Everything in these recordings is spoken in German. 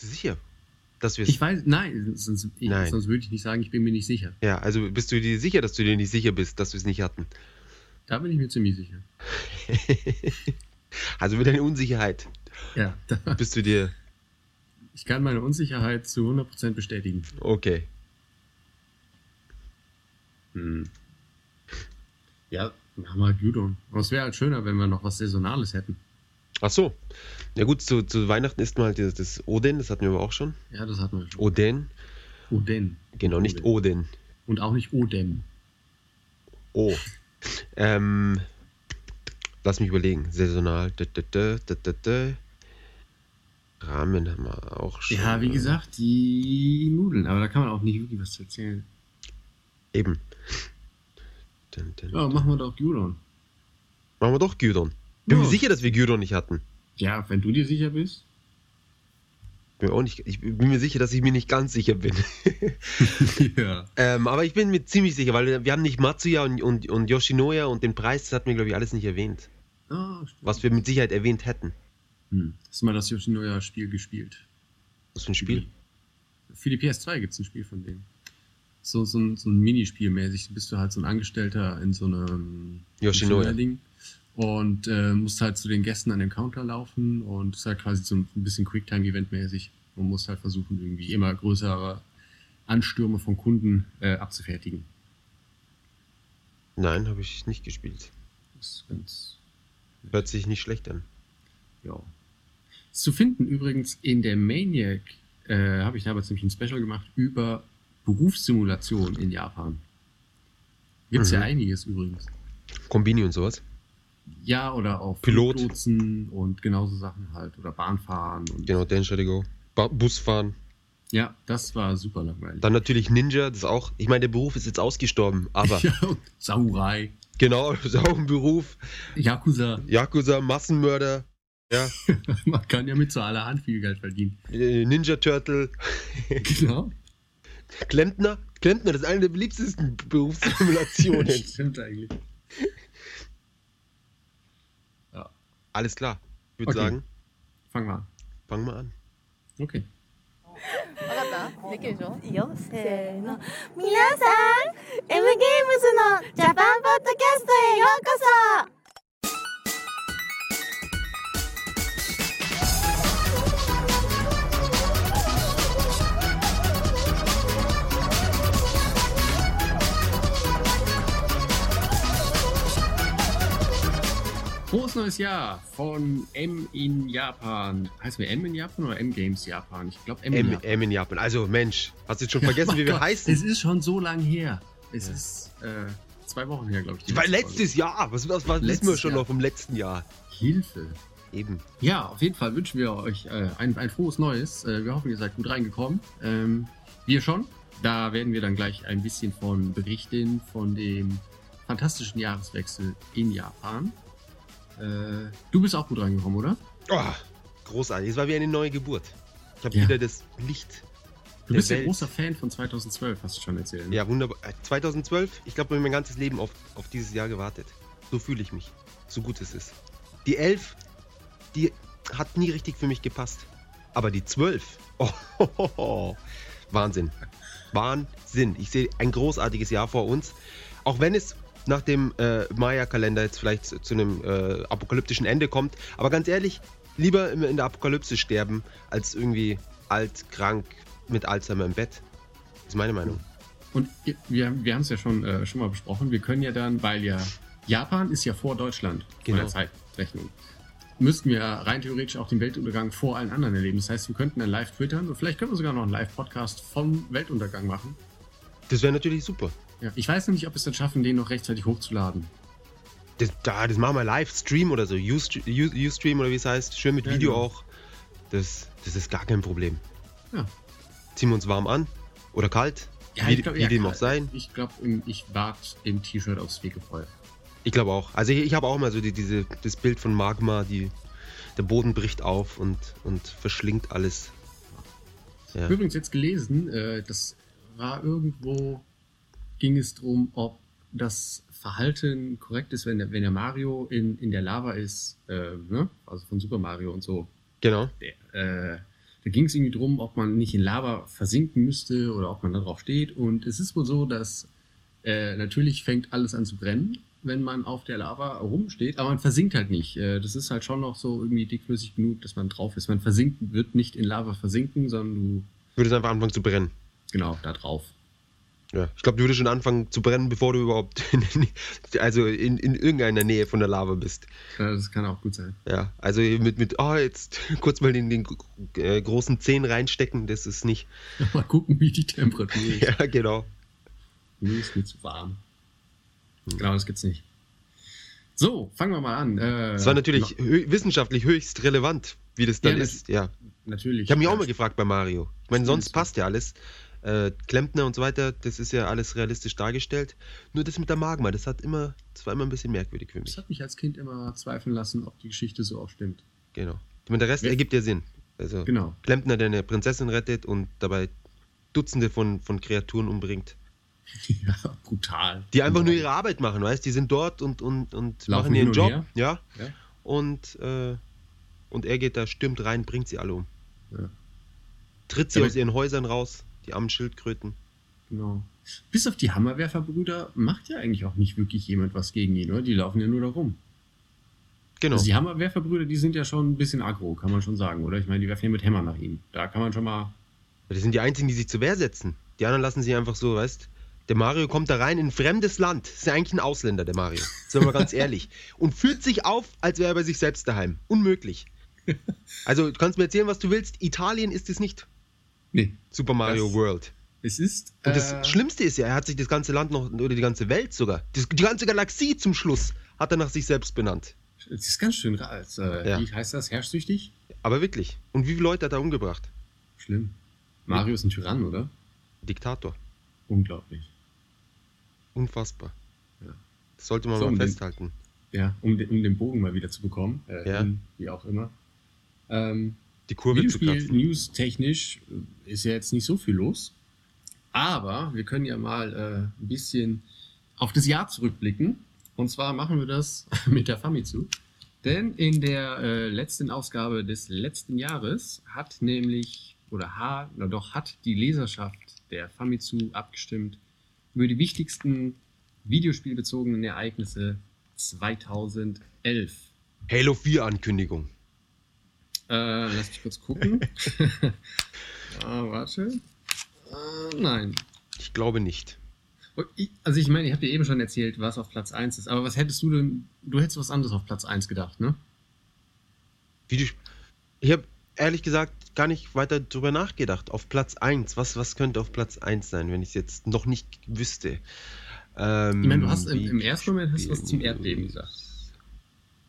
Sicher? Dass wir Ich weiß, nein, sonst, ich, Nein. sonst würde ich nicht sagen, ich bin mir nicht sicher. Ja, also bist du dir sicher, dass du dir nicht sicher bist, dass wir es nicht hatten? Da bin ich mir ziemlich sicher. also mit deiner Unsicherheit Ja, da, bist du dir. ich kann meine Unsicherheit zu 100% bestätigen. Okay. Hm. Ja, machen wir halt Gyudon. Aber es wäre halt schöner, wenn wir noch was Saisonales hätten. Ach so. Ja gut, zu, zu Weihnachten isst man halt das, das Oden, das hatten wir aber auch schon. Ja, das hatten wir schon. Oden. Oden. Genau, nicht Oden. Und auch nicht Odem. Oh. Ähm, lass mich überlegen. Saisonal. Dä, dä, dä. Rahmen haben wir auch schon. Ja, wie gesagt, die Nudeln. Aber da kann man auch nicht wirklich was zu erzählen. Eben. Dun, dun, Ja, machen wir doch Gyudon. Machen wir doch Gyudon. Bin Ja. mir sicher, dass wir Gyudon nicht hatten. Ja, wenn du dir sicher bist. Bin auch nicht, ich bin mir sicher, dass ich mir nicht ganz sicher bin. ja. ähm, aber ich bin mir ziemlich sicher, weil wir, wir haben nicht Matsuya und, und, und Yoshinoya und den Preis, das hatten wir, glaube ich, alles nicht erwähnt. Ah. Was wir mit Sicherheit erwähnt hätten. Hm. Hast du mal das Yoshinoya-Spiel gespielt? Was für ein Spiel? Für die PS2 gibt es ein Spiel von denen. So, so ein, so ein Minispiel mäßig. Du bist du halt so ein Angestellter in so einem Yoshinoya. Und äh, musst halt zu den Gästen an den Counter laufen und ist halt quasi so ein bisschen Quicktime-Event mäßig. Man muss halt versuchen, irgendwie immer größere Anstürme von Kunden äh, abzufertigen. Nein, habe ich nicht gespielt. Das ist ganz, Hört sich nicht schlecht an. ja. Ist zu finden übrigens in der Maniac, äh, habe ich damals nämlich ein Special gemacht über Berufssimulation in Japan. Gibt es ja Mhm. einiges übrigens. Kombini und sowas. Ja, oder auch Pilot. Fluglotsen und genauso Sachen halt. Oder Bahnfahren. Und Genau, Densha to go. Ba Busfahren. Ja, das war super langweilig. Dann natürlich Ninja, das ist auch, ich meine, der Beruf ist jetzt ausgestorben, aber Samurai, genau, das ist auch ein Beruf. Yakuza. Yakuza, Massenmörder, ja, Man kann ja mit so allerhand viel Geld verdienen. äh, Ninja Turtle, Genau. Klempner. Klempner, das ist eine der beliebtesten Berufssimulationen. Stimmt eigentlich. Alles klar. Ich würde Okay. sagen, Fangen wir an. fangen wir an. Okay. 分かったできるでしょいいよせーの皆さん M ゲームズのジャパンポッドキャストへようこ Frohes neues Jahr von M in Japan. Heißt wir M in Japan oder M Games Japan? Ich glaube M in M, Japan. M in Japan. Also Mensch, hast du jetzt schon vergessen, mein wie wir Gott, heißen? Es ist schon so lang her. Es Ja. ist äh, zwei Wochen her, glaube ich. letzte letztes Jahr. Was, was, was wissen wir schon Jahr. noch vom letzten Jahr? Hilfe. Eben. Ja, auf jeden Fall wünschen wir euch äh, ein, ein frohes Neues. Äh, wir hoffen, ihr seid gut reingekommen. Ähm, wir schon. Da werden wir dann gleich ein bisschen von berichten, von dem fantastischen Jahreswechsel in Japan. Äh, du bist auch gut reingekommen, oder? Oh, großartig. Es war wie eine neue Geburt. Ich habe Ja. wieder das Licht. Du bist ja Welt. großer Fan von 2012, hast du schon erzählt. ne? Ja, wunderbar. Äh, 2012, ich glaube, ich habe mein ganzes Leben auf, auf dieses Jahr gewartet. So fühle ich mich. So gut es ist. Die 11, die hat nie richtig für mich gepasst. Aber die 12, oh, ho, ho, ho. Wahnsinn. Wahnsinn. Ich sehe ein großartiges Jahr vor uns. Auch wenn es nach dem äh, Maya-Kalender jetzt vielleicht zu zu einem äh, apokalyptischen Ende kommt. Aber ganz ehrlich, lieber in in der Apokalypse sterben, als irgendwie alt, krank, mit Alzheimer im Bett. Das ist meine Meinung. Und wir, wir haben es ja schon, äh, schon mal besprochen. Wir können ja dann, weil ja Japan ist ja vor Deutschland Genau. der Zeitrechnung, müssten wir rein theoretisch auch den Weltuntergang vor allen anderen erleben. Das heißt, wir könnten dann live twittern und vielleicht können wir sogar noch einen Live-Podcast vom Weltuntergang machen. Das wäre natürlich super. Ja, ich weiß noch nicht, ob wir es dann schaffen, den noch rechtzeitig hochzuladen. Das, da, das machen wir live, Stream oder so. Ustream oder wie es heißt. Schön mit Ja, Video genau. auch. Das, das ist gar kein Problem. Ja. Ziehen wir uns warm an. Oder kalt. Ja, wie glaub, wie ja, dem auch sein. Ich glaube, ich warte im T-Shirt aufs Fegefeuer. Ich glaube auch. Also ich, ich habe auch mal so die, diese, das Bild von Magma, die, der Boden bricht auf und, und verschlingt alles. Ja. Übrigens jetzt gelesen, äh, das war irgendwo, ging es darum, ob das Verhalten korrekt ist, wenn der, wenn der Mario in, in der Lava ist, äh, ne? also von Super Mario und so. Genau. Der, äh, Da ging es irgendwie drum, ob man nicht in Lava versinken müsste oder ob man da drauf steht. Und es ist wohl so, dass äh, natürlich fängt alles an zu brennen, wenn man auf der Lava rumsteht, aber man versinkt halt nicht. Äh, das ist halt schon noch so irgendwie dickflüssig genug, dass man drauf ist. Man versinkt, wird nicht in Lava versinken, sondern du, Würde es einfach anfangen zu brennen. genau, da drauf. Ja. Ich glaube, du würdest schon anfangen zu brennen, bevor du überhaupt in, also in, in irgendeiner Nähe von der Lava bist. Ja, das kann auch gut sein. Ja, also mit, mit oh, jetzt kurz mal den, den äh, großen Zehen reinstecken, das ist nicht. Mal gucken, wie die Temperatur ist. Ja, genau. Mir ist mir zu warm. Genau, das gibt's nicht. So, fangen wir mal an. Äh, Es war natürlich hö wissenschaftlich höchst relevant, wie das dann Ja, ist. Ja. Natürlich. Ich habe mich auch äh, mal gefragt bei Mario. Ich meine, sonst passt ja alles. Äh, Klempner und so weiter, das ist ja alles realistisch dargestellt. Nur das mit der Magma, das hat immer, das war immer ein bisschen merkwürdig für Das mich. hat mich als Kind immer zweifeln lassen, ob die Geschichte so auch stimmt. Genau. Ich meine, der Rest Wer- ergibt ja Sinn. Also Genau. Klempner, der eine Prinzessin rettet und dabei Dutzende von, von Kreaturen umbringt. ja, brutal. Die einfach nur ihre Arbeit machen, weißt Die sind dort und, und, und Laufen machen ihren Job. Ja. Ja. Und, äh, und er geht da, stürmt rein, bringt sie alle um. Ja. Tritt sie Aber- aus ihren Häusern raus, die armen Schildkröten. Genau. Bis auf die Hammerwerferbrüder macht ja eigentlich auch nicht wirklich jemand was gegen ihn, oder? Die laufen ja nur da rum. Genau. Also die Hammerwerferbrüder, die sind ja schon ein bisschen aggro, kann man schon sagen, oder? Ich meine, die werfen ja mit Hämmern nach ihm. Da kann man schon mal. Das sind die einzigen, die sich zur Wehr setzen. Die anderen lassen sich einfach so, weißt Der Mario kommt da rein in ein fremdes Land. Ist ja eigentlich ein Ausländer, der Mario. Sind wir mal ganz ehrlich. Und führt sich auf, als wäre er bei sich selbst daheim. Unmöglich. Also, du kannst mir erzählen, was du willst. Italien ist es nicht. Nee. Super Mario Das- Ist Es ist. Und das äh, Schlimmste ist ja, er hat sich das ganze Land noch, oder die ganze Welt sogar, das, die ganze Galaxie zum Schluss, hat er nach sich selbst benannt. Es ist ganz schön als, äh, Ja. Wie heißt das? Herrschsüchtig? Aber wirklich. Und wie viele Leute hat er umgebracht? Schlimm. Mario ist ein Tyrann, oder? Diktator. Unglaublich. Unfassbar. Ja. Das sollte man So, mal um den- festhalten. Ja, um, den- um den Bogen mal wieder zu bekommen. Äh, Ja. hin, Wie auch immer. Ähm, Die Kurve zu kratzen. News technisch äh, ist ja jetzt nicht so viel los. Aber wir können ja mal äh, ein bisschen auf das Jahr zurückblicken. Und zwar machen wir das mit der Famitsu. Denn in der äh, letzten Ausgabe des letzten Jahres hat nämlich, oder ha, na doch, hat die Leserschaft der Famitsu abgestimmt über die wichtigsten videospielbezogenen Ereignisse 2011. Halo 4 Ankündigung. Äh, lass mich kurz gucken. ah, warte. Äh, nein. Ich glaube nicht. Ich- Also ich meine, ich habe dir eben schon erzählt, was auf Platz 1 ist, aber was hättest du denn, du hättest was anderes auf Platz 1 gedacht, ne? Ich habe ehrlich gesagt gar nicht weiter drüber nachgedacht. Auf Platz 1. Was, was könnte auf Platz 1 sein, wenn ich es jetzt noch nicht wüsste? Ähm, Ich meine, du hast im, im wie- ersten Moment hast du was zum Erdbeben gesagt.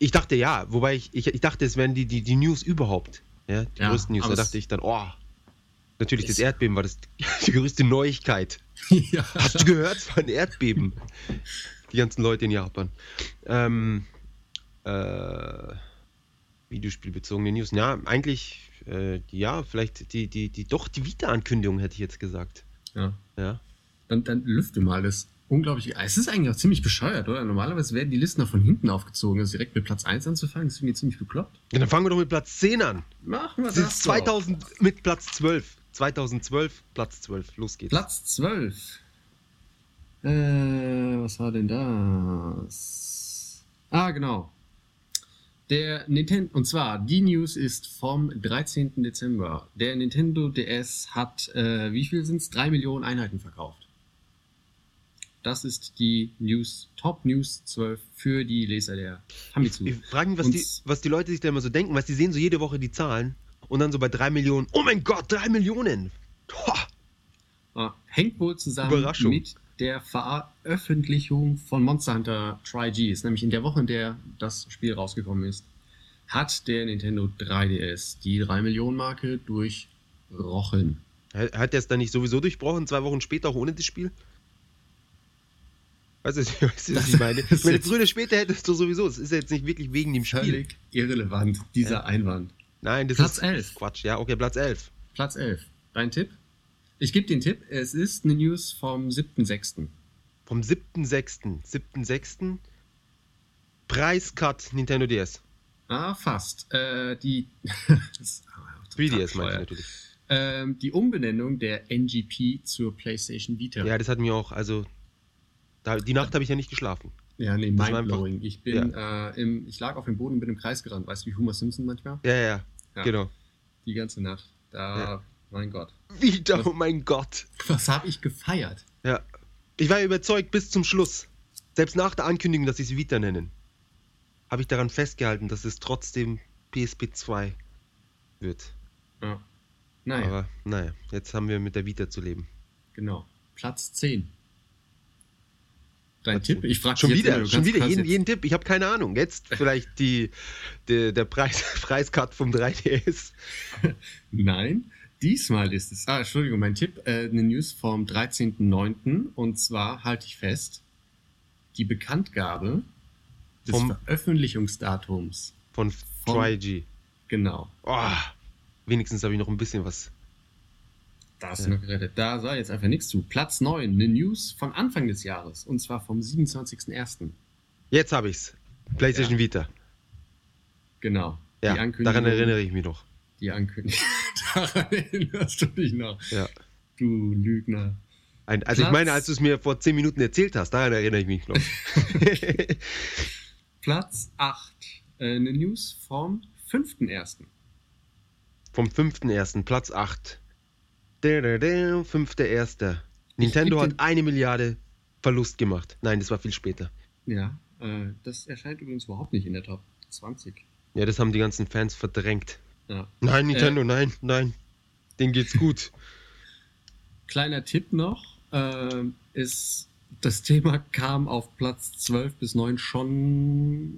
Ich dachte ja, wobei ich, ich, ich dachte, es wären die, die, die News überhaupt. Ja, die Ja, größten News. Da dachte ich dann, oh, natürlich das Erdbeben war das die größte Neuigkeit. ja. Hast du gehört? Es war ein Erdbeben. Die ganzen Leute in Japan. Ähm, äh, Videospielbezogene News. Ja, eigentlich, äh, ja, vielleicht die, die, die, doch, die Vita-Ankündigung hätte ich jetzt gesagt. ja. Ja. Dann, dann lüfte mal das unglaubliche. Es ist eigentlich auch ziemlich bescheuert, oder? Normalerweise werden die Listen auch von hinten aufgezogen. Also direkt mit Platz 1 anzufangen, das ist mir ziemlich bekloppt. ja. Dann fangen wir doch mit Platz 10 an. Machen wir Das ist 2000 mit Platz 12. 2012, Platz 12. Los geht's. Platz 12. Äh, was war denn das? Ah, genau. Der Nintendo, und zwar, die News ist vom 13. Dezember. Der Nintendo DS hat, äh, wie viel sind es? 3 Millionen Einheiten verkauft. Das ist die News, Top News 12 für die Leser der Famitsu. Ich frage mich, was Und- die, was die Leute sich da immer so denken, was die sehen so jede Woche die Zahlen und dann so bei 3 Millionen. Oh mein Gott, 3 Millionen! Boah. Ah, hängt wohl zusammen mit der Veröffentlichung von Monster Hunter Tri-Gs, nämlich in der Woche, in der das Spiel rausgekommen ist, hat der Nintendo 3DS die 3 Millionen Marke durchrochen. Hat der es dann nicht sowieso durchbrochen, zwei Wochen später auch ohne das Spiel? Weißt du, was ich meine? Ich meine, früher oder später hättest du sowieso. Es ist ja jetzt nicht wirklich wegen dem Spiel. Völlig irrelevant, dieser Ja. Einwand. Nein, das Platz ist 11. Quatsch. Ja, okay, Platz 11. Platz 11. Dein Tipp? Ich gebe den Tipp, es ist eine News vom 7.6. Vom 7.6. 7.6. Preiscut Nintendo DS. Ah, fast. Äh, die 3DS meine ich natürlich. Ähm, die Umbenennung der NGP zur PlayStation Vita. Ja, das hat mir auch, also, da, die Nacht habe ich ja nicht geschlafen. Ja, nee, mindblowing. Ich bin, äh, im, ich lag auf dem Boden und bin im Kreis gerannt. Weißt du, wie Homer Simpson manchmal? Ja, ja, ja, Ja. genau. Die ganze Nacht. Da, Ja. mein Gott. Wieder, oh mein Gott. Was habe ich gefeiert? Ja. Ich war ja überzeugt bis zum Schluss. Selbst nach der Ankündigung, dass sie es Vita nennen, habe ich daran festgehalten, dass es trotzdem PSP 2 wird. Ja. Naja, Aber naja, jetzt haben wir mit der Vita zu leben. genau. Platz 10. Dein Tipp? 10. Ich frage Schon wieder, schon wieder, jeden, jeden Tipp. Ich habe keine Ahnung. Jetzt vielleicht die, die, der Preis, Preiscut vom 3DS. Nein, diesmal ist es. Ah, Entschuldigung, mein Tipp. Äh, eine News vom 13.09. Und zwar halte ich fest, die Bekanntgabe des Vom- Veröffentlichungsdatums. Von Von- 3G. Genau. Oh, wenigstens habe ich noch ein bisschen was. Da hast Ja. du noch gerettet. Da sah jetzt einfach nichts zu. Platz 9, eine News von Anfang des Jahres. Und zwar vom 27.01. Jetzt habe ich's. PlayStation Vita. Genau. Ja, daran erinnere ich mich noch. Die Ankündigung. daran erinnerst du dich noch. Ja. Du Lügner. Ein, also ich Platz- meine, als du es mir vor 10 Minuten erzählt hast, daran erinnere ich mich noch. Platz 8, äh, eine News vom 5.01. Vom 5.1. Platz 8. Der, 5.1. Nintendo hat eine Milliarde Verlust gemacht. Nein, das war viel später. Ja, äh, das erscheint übrigens überhaupt nicht in der Top 20. Ja, das haben die ganzen Fans verdrängt. Ja. Nein, Nintendo, nein, nein. Denen geht's gut. Kleiner Tipp noch, äh, ist, das Thema kam auf Platz 12 bis 9 schon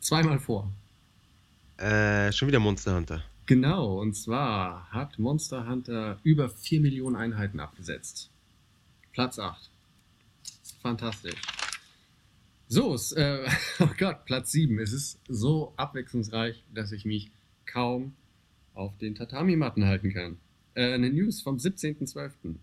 zweimal vor. äh, schon wieder Monster Hunter. Genau, und zwar hat Monster Hunter über 4 Millionen Einheiten abgesetzt. Platz 8. Fantastisch. So, es, äh, oh Gott, Platz 7. Es ist so abwechslungsreich, dass ich mich kaum auf den Tatami-Matten halten kann. Äh, eine News vom 17.12.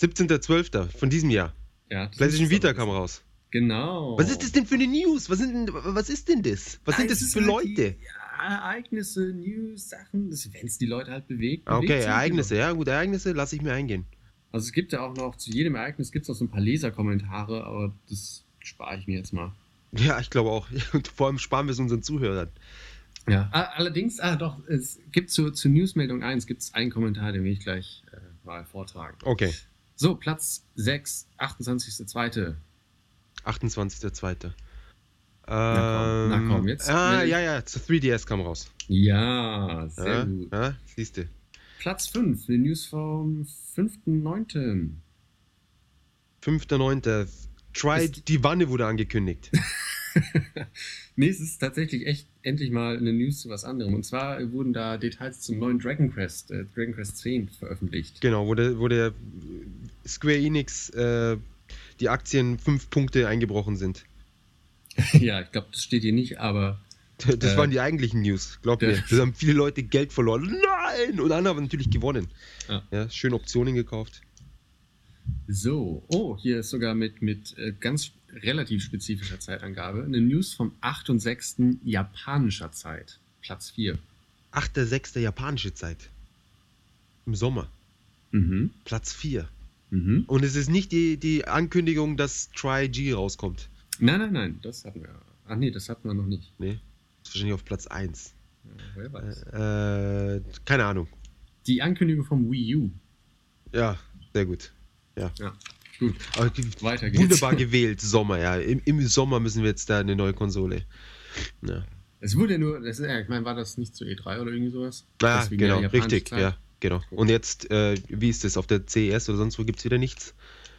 17.12. von diesem Jahr. Ja, das PlayStation Vita kam raus. Genau. Was ist das denn für eine News? Was, sind was ist denn das? Was sind Nein, das es für halt Leute? Die Ereignisse, News, Sachen, wenn es die Leute halt bewegt. Ah, bewegt Okay, Ereignisse, ja gut, Ereignisse lasse ich mir eingehen. Also es gibt ja auch noch, zu jedem Ereignis gibt es auch so ein paar Leserkommentare, aber das spare ich mir jetzt mal. Ja, ich glaube auch. Und vor allem sparen wir es unseren Zuhörern. Ja. Allerdings, ah doch, es gibt zu, zu Newsmeldung 1 gibt es einen Kommentar, den will ich gleich äh, mal vortragen. Okay, So, Platz 6, 28.02. 28.02. Na komm, na komm, jetzt Ah, ja, ja, zu 3DS kam raus. Ja, sehr ja, gut. ja, siehst du. Platz 5, eine News vom 5.9. 5.9. Try, Ist- die Wanne wurde angekündigt. nee, es ist tatsächlich echt endlich mal eine News zu was anderem. Und zwar wurden da Details zum neuen Dragon Quest, äh, Dragon Quest 10 veröffentlicht. genau, wo der, wo der Square Enix äh, die Aktien 5 Punkte eingebrochen sind. ja, ich glaube, das steht hier nicht, aber Das Äh, waren die eigentlichen News, glaub der- mir. Das haben viele Leute Geld verloren. Nein! Und andere haben natürlich gewonnen. Ja. Ja, schön Optionen gekauft. so. Oh, hier ist sogar mit, mit äh, ganz relativ spezifischer Zeitangabe eine News vom 8.6. japanischer Zeit. Platz 4. 8.6. japanische Zeit. Im Sommer. Mhm. Platz 4. Mhm. Und es ist nicht die, die Ankündigung, dass Try-G rauskommt. Nein, nein, nein, das hatten wir. Ach nee, das hatten wir noch nicht. Nee. Ist wahrscheinlich auf Platz 1. Ja, wer weiß. Äh, keine Ahnung. Die Ankündigung vom Wii U. Ja, sehr gut. Ja, gut. Aber Weiter geht's. wunderbar gewählt, Sommer, ja. Im, Im Sommer müssen wir jetzt da eine neue Konsole. Ja, Es wurde ja nur, das ist, ja, ich meine, war das nicht zu E3 oder irgendwie sowas? ja Deswegen genau, ja richtig. Zeit. Ja, genau. Und jetzt, äh, wie ist das? Auf der CES oder sonst wo gibt es wieder nichts?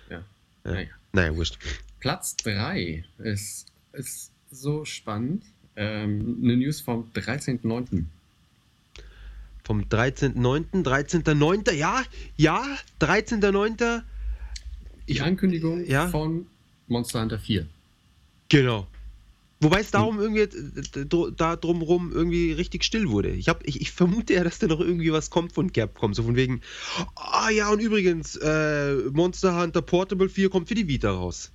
Ja. Ja. Naja. Naja, wurscht. Platz 3 ist, ist so spannend. Ähm, eine News vom 13.09. Vom 13.09., 13.09., ja, ja, 13.09., Die Ich- Ankündigung ja? von Monster Hunter 4. genau. Wobei es darum irgendwie äh, da drumrum irgendwie richtig still wurde. Ich, hab, ich, ich vermute ja, dass da noch irgendwie was kommt von Capcom. So von wegen, ah ja, und übrigens, äh, Monster Hunter Portable 4 kommt für die Vita raus.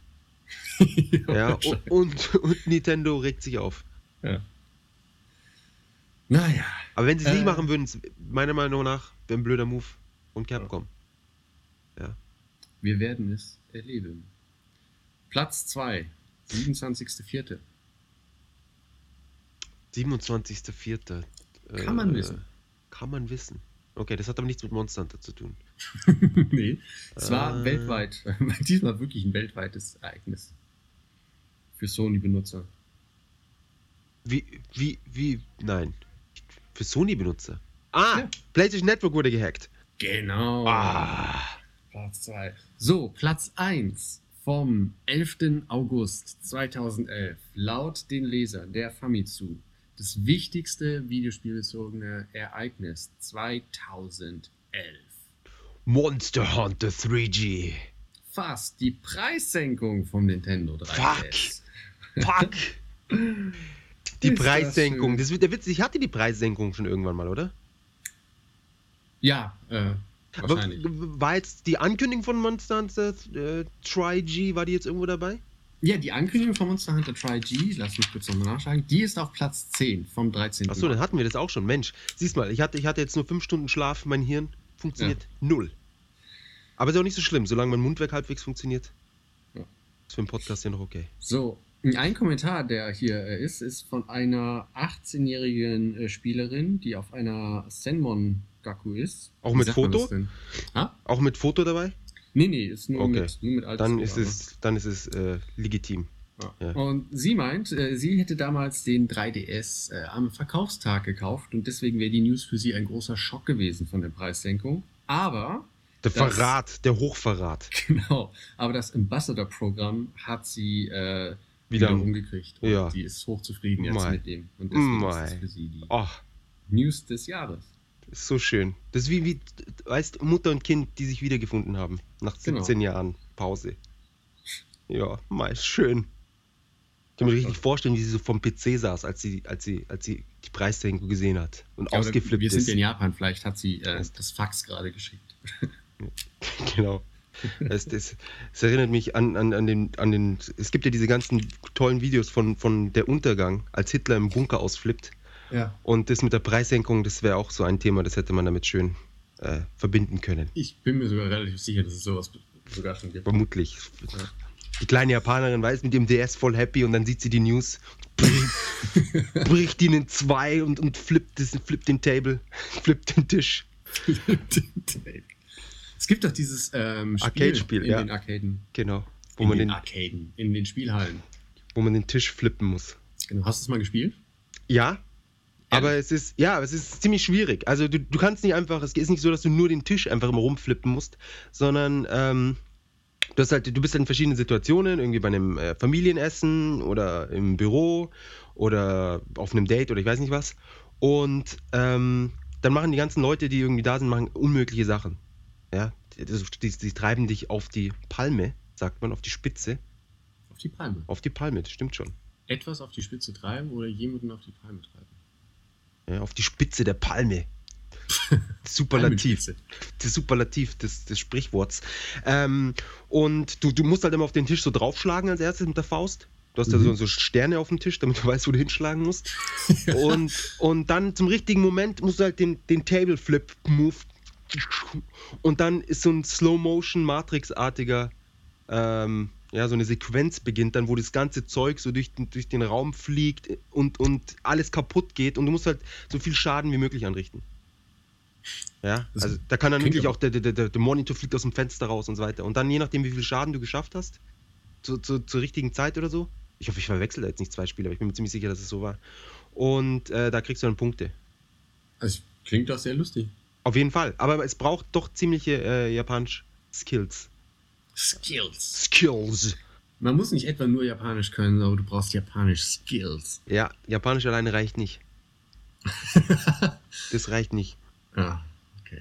Ja, und, und, und Nintendo regt sich auf. ja. Naja. Aber wenn sie es Äh. nicht machen würden, meiner Meinung nach, wäre ein blöder Move von Capcom. Wir werden es erleben. Platz 2, 27.04. 27.04. Kann man wissen. Kann man wissen. Okay, das hat aber nichts mit Monster Hunter zu tun. nee, es war Äh. weltweit, diesmal wirklich ein weltweites Ereignis. Für Sony-Benutzer. Wie, wie, wie, nein. Für Sony-Benutzer. Ah, Ja. PlayStation Network wurde gehackt. Genau. Ah. Platz 2. So, Platz 1 vom 11. August 2011. Laut den Lesern der Famitsu das wichtigste videospielbezogene Ereignis 2011. Monster Hunter 3G. Fast die Preissenkung vom Nintendo 3DS. Fuck. Die Ist das Preissenkung. schön. Das wird der Witz. Ich hatte die Preissenkung schon irgendwann mal, oder? Ja, äh, Aber wahrscheinlich. war jetzt die Ankündigung von Monster Hunter äh, 3G, war die jetzt irgendwo dabei? Ja, die Ankündigung von Monster Hunter Tri G, lass mich kurz nochmal nachschlagen, die ist auf Platz 10 vom 13. Achso, dann hatten wir das auch schon. Mensch, siehst mal, ich hatte, ich hatte jetzt nur fünf Stunden Schlaf, mein Hirn funktioniert null. Aber ist auch nicht so schlimm, solange mein Mundwerk halbwegs funktioniert. Ja. Ist für einen Podcast ja noch okay. So, ein Kommentar, der hier äh, ist, ist von einer 18-jährigen äh, Spielerin, die auf einer Senmon Gaku ist. Auch Wie mit Foto? Auch mit Foto dabei? Nee, nee, ist nur Okay. mit, nur mit Dann ist es, dann ist es äh, legitim. Ja. Und sie meint, äh, sie hätte damals den 3DS äh, am Verkaufstag gekauft und deswegen wäre die News für sie ein großer Schock gewesen von der Preissenkung. Aber, Der Das- Verrat, der Hochverrat. genau, aber das Ambassador-Programm hat sie äh, Wieder- wieder umgekriegt. Und Ja. die ist hochzufrieden jetzt Mei. mit dem. Und deswegen Mei. ist es für sie die Ach, News des Jahres. Ist so schön. Das ist wie, wie, weißt Mutter und Kind, die sich wiedergefunden haben. Nach Genau. 17 Jahren Pause. Ja, mal schön. Ich kann mir richtig vorstellen, wie sie so vom PC saß, als sie, als sie, als sie die Preissenkung gesehen hat und Ja, ausgeflippt wir sind ist. in Japan, vielleicht hat sie äh, das Fax gerade geschickt. Genau. Das, das, das erinnert mich an, an, an, den, an den. Es gibt ja diese ganzen tollen Videos von, von der Untergang, als Hitler im Bunker ausflippt. Ja. Und das mit der Preissenkung, das wäre auch so ein Thema, das hätte man damit schön äh, verbinden können. Ich bin mir sogar relativ sicher, dass es sowas sogar schon gibt. Vermutlich. Ja. Die kleine Japanerin weiß mit dem DS voll happy und dann sieht sie die News, bricht, bricht ihn in zwei und, und flippt, das, flippt den Table, flippt den Tisch. es gibt doch dieses ähm, Spiel Arcade-Spiel, in ja. den Arcaden. Genau. Wo in man, den den, Arcaden, in den Spielhallen. wo man den Tisch flippen muss. Genau. Hast du es mal gespielt? Ja, aber es ist, ja, es ist ziemlich schwierig. Also du, du kannst nicht einfach, es ist nicht so, dass du nur den Tisch einfach immer rumflippen musst, sondern ähm, du, hast halt, du bist halt in verschiedenen Situationen, irgendwie bei einem äh, Familienessen oder im Büro oder auf einem Date oder ich weiß nicht was. Und ähm, dann machen die ganzen Leute, die irgendwie da sind, machen unmögliche Sachen. Ja, die, die, die treiben dich auf die Palme, sagt man, auf die Spitze. Auf die Palme. Auf die Palme, das stimmt schon. Etwas auf die Spitze treiben oder jemanden auf die Palme treiben? Ja, auf die Spitze der Palme. Superlativ. Das Superlativ des, des Sprichworts. Ähm, und du, du musst halt immer auf den Tisch so draufschlagen als erstes mit der Faust. Du hast ja Mhm. so, so Sterne auf dem Tisch, damit du weißt, wo du hinschlagen musst. und, und dann zum richtigen Moment musst du halt den, den Table Flip Move. Und dann ist so ein Slow-Motion-Matrix-artiger, ähm, ja, so eine Sequenz beginnt dann, wo das ganze Zeug so durch, den- durch den Raum fliegt und, und alles kaputt geht und du musst halt so viel Schaden wie möglich anrichten. Ja, Das also da kann dann wirklich auch der, der, der, der Monitor fliegt aus dem Fenster raus und so weiter. Und dann je nachdem, wie viel Schaden du geschafft hast, zu, zu, zur richtigen Zeit oder so. Ich hoffe, ich verwechsel da jetzt nicht zwei Spiele, aber ich bin mir ziemlich sicher, dass es so war. Und äh, da kriegst du dann Punkte. Also, klingt doch sehr lustig. Auf jeden Fall. Aber es braucht doch ziemliche äh, japanisch Skills. Skills. Man muss nicht etwa nur Japanisch können, aber du brauchst Japanisch Skills. Ja, Japanisch alleine reicht nicht. Das reicht nicht. Ah, okay.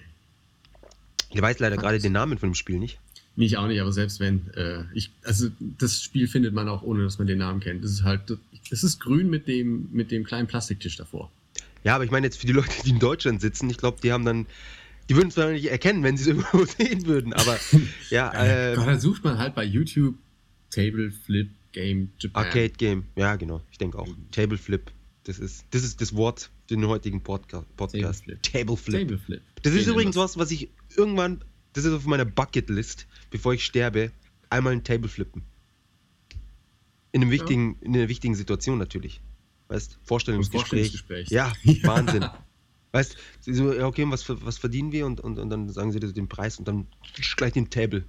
Ich weiß leider gerade den Namen von dem Spiel nicht. Nee, ich auch nicht, aber selbst wenn, äh, ich, also das Spiel findet man auch ohne, dass man den Namen kennt. Das ist halt, es ist grün mit dem, mit dem kleinen Plastiktisch davor. Ja, aber ich meine jetzt für die Leute, die in Deutschland sitzen, ich glaube, die haben dann, die würden es nicht erkennen, wenn sie es irgendwo sehen würden, aber ja, Äh, Gott, dann sucht man halt bei YouTube Table Flip Game Japan. Arcade Game, ja genau, ich denke auch. Mhm. Table Flip, das ist, das ist das Wort den heutigen Podca Podcast. Tableflip. Tableflip. Tableflip. Das ist Den übrigens was, was ich irgendwann, das ist auf meiner Bucketlist, bevor ich sterbe, einmal ein Table flippen. In einem wichtigen, in einer wichtigen Situation natürlich. Weißt, Vorstellungsgespräch. Vorstellungsgespräch. Ja, Wahnsinn. Weißt, sie so, ja, okay, was, was verdienen wir? Und, und, und dann sagen sie den Preis und dann gleich den Table.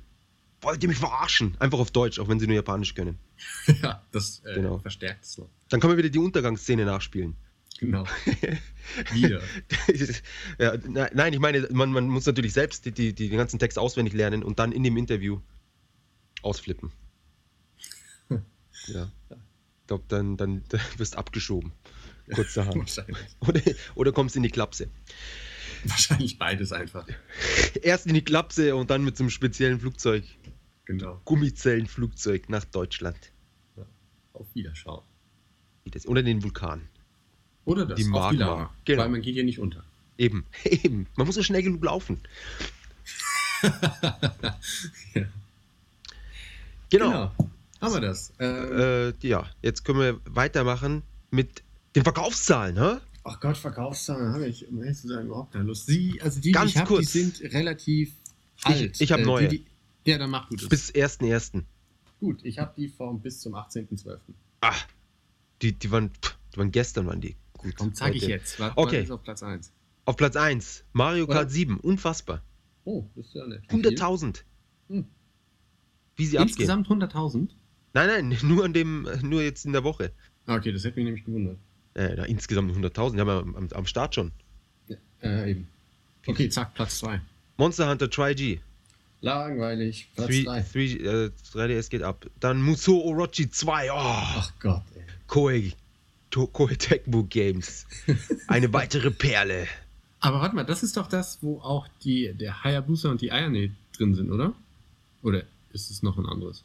Wollt ihr mich verarschen? Einfach auf Deutsch, auch wenn sie nur Japanisch können. ja, das äh, Genau. verstärkt es noch. Dann können wir wieder die Untergangsszene nachspielen. Genau. Wieder. ja, ne- nein, ich meine, man, man muss natürlich selbst die, die, den ganzen Text auswendig lernen und dann in dem Interview ausflippen. ja. Ich glaube, dann, dann wirst abgeschoben. Kurzerhand. Wahrscheinlich. Oder, oder kommst in die Klapse. Wahrscheinlich beides einfach. Erst in die Klapse und dann mit so einem speziellen Flugzeug, Genau. Gummizellenflugzeug nach Deutschland. Auf Wiederschauen. Oder den Vulkan. Oder das, Die auf die Magma. Lava. Genau. Weil man geht ja nicht unter. Eben, eben. Man muss so schnell genug laufen. ja. Genau. Haben wir das. Äh, Äh, ja, jetzt können wir weitermachen mit den Verkaufszahlen, hä? Ach Gott, Verkaufszahlen habe ich, um ehrlich zu sein, überhaupt keine Lust. Sie, also die, Ganz die ich habe, die sind relativ Ich- alt. ich hab Äh, neue. Die, die, ja, dann mach du das. Bis 1.1. Gut, ich habe die vom bis zum 18.12. Ah, die, die, waren, pff, die waren gestern, waren die. Gut. Komm, zeig ich jetzt. Was, Okay. auf Platz 1? Auf Platz 1, Mario Oder? Kart 7, unfassbar. Oh, das ist ja nett. Wie viel? 100.000. Hm. Wie sie abgehen. Insgesamt 100.000? Nein, nein, nur an dem, nur jetzt in der Woche. Ah, Okay, das hätte mich nämlich gewundert. Äh, insgesamt 100.000, die haben wir am, am, Start schon. Äh, eben. Okay, zack, Platz 2. Monster Hunter Tri-G, Langweilig. Platz 3, 3. 3, äh, 3DS geht ab. Dann Musou Orochi 2, oh, Ach Gott, ey. Koei, Koei Tecmo Games. Eine weitere Perle. Aber warte mal, das ist doch das, wo auch die, der Hayabusa und die Ayane drin sind, oder? Oder ist es noch ein anderes?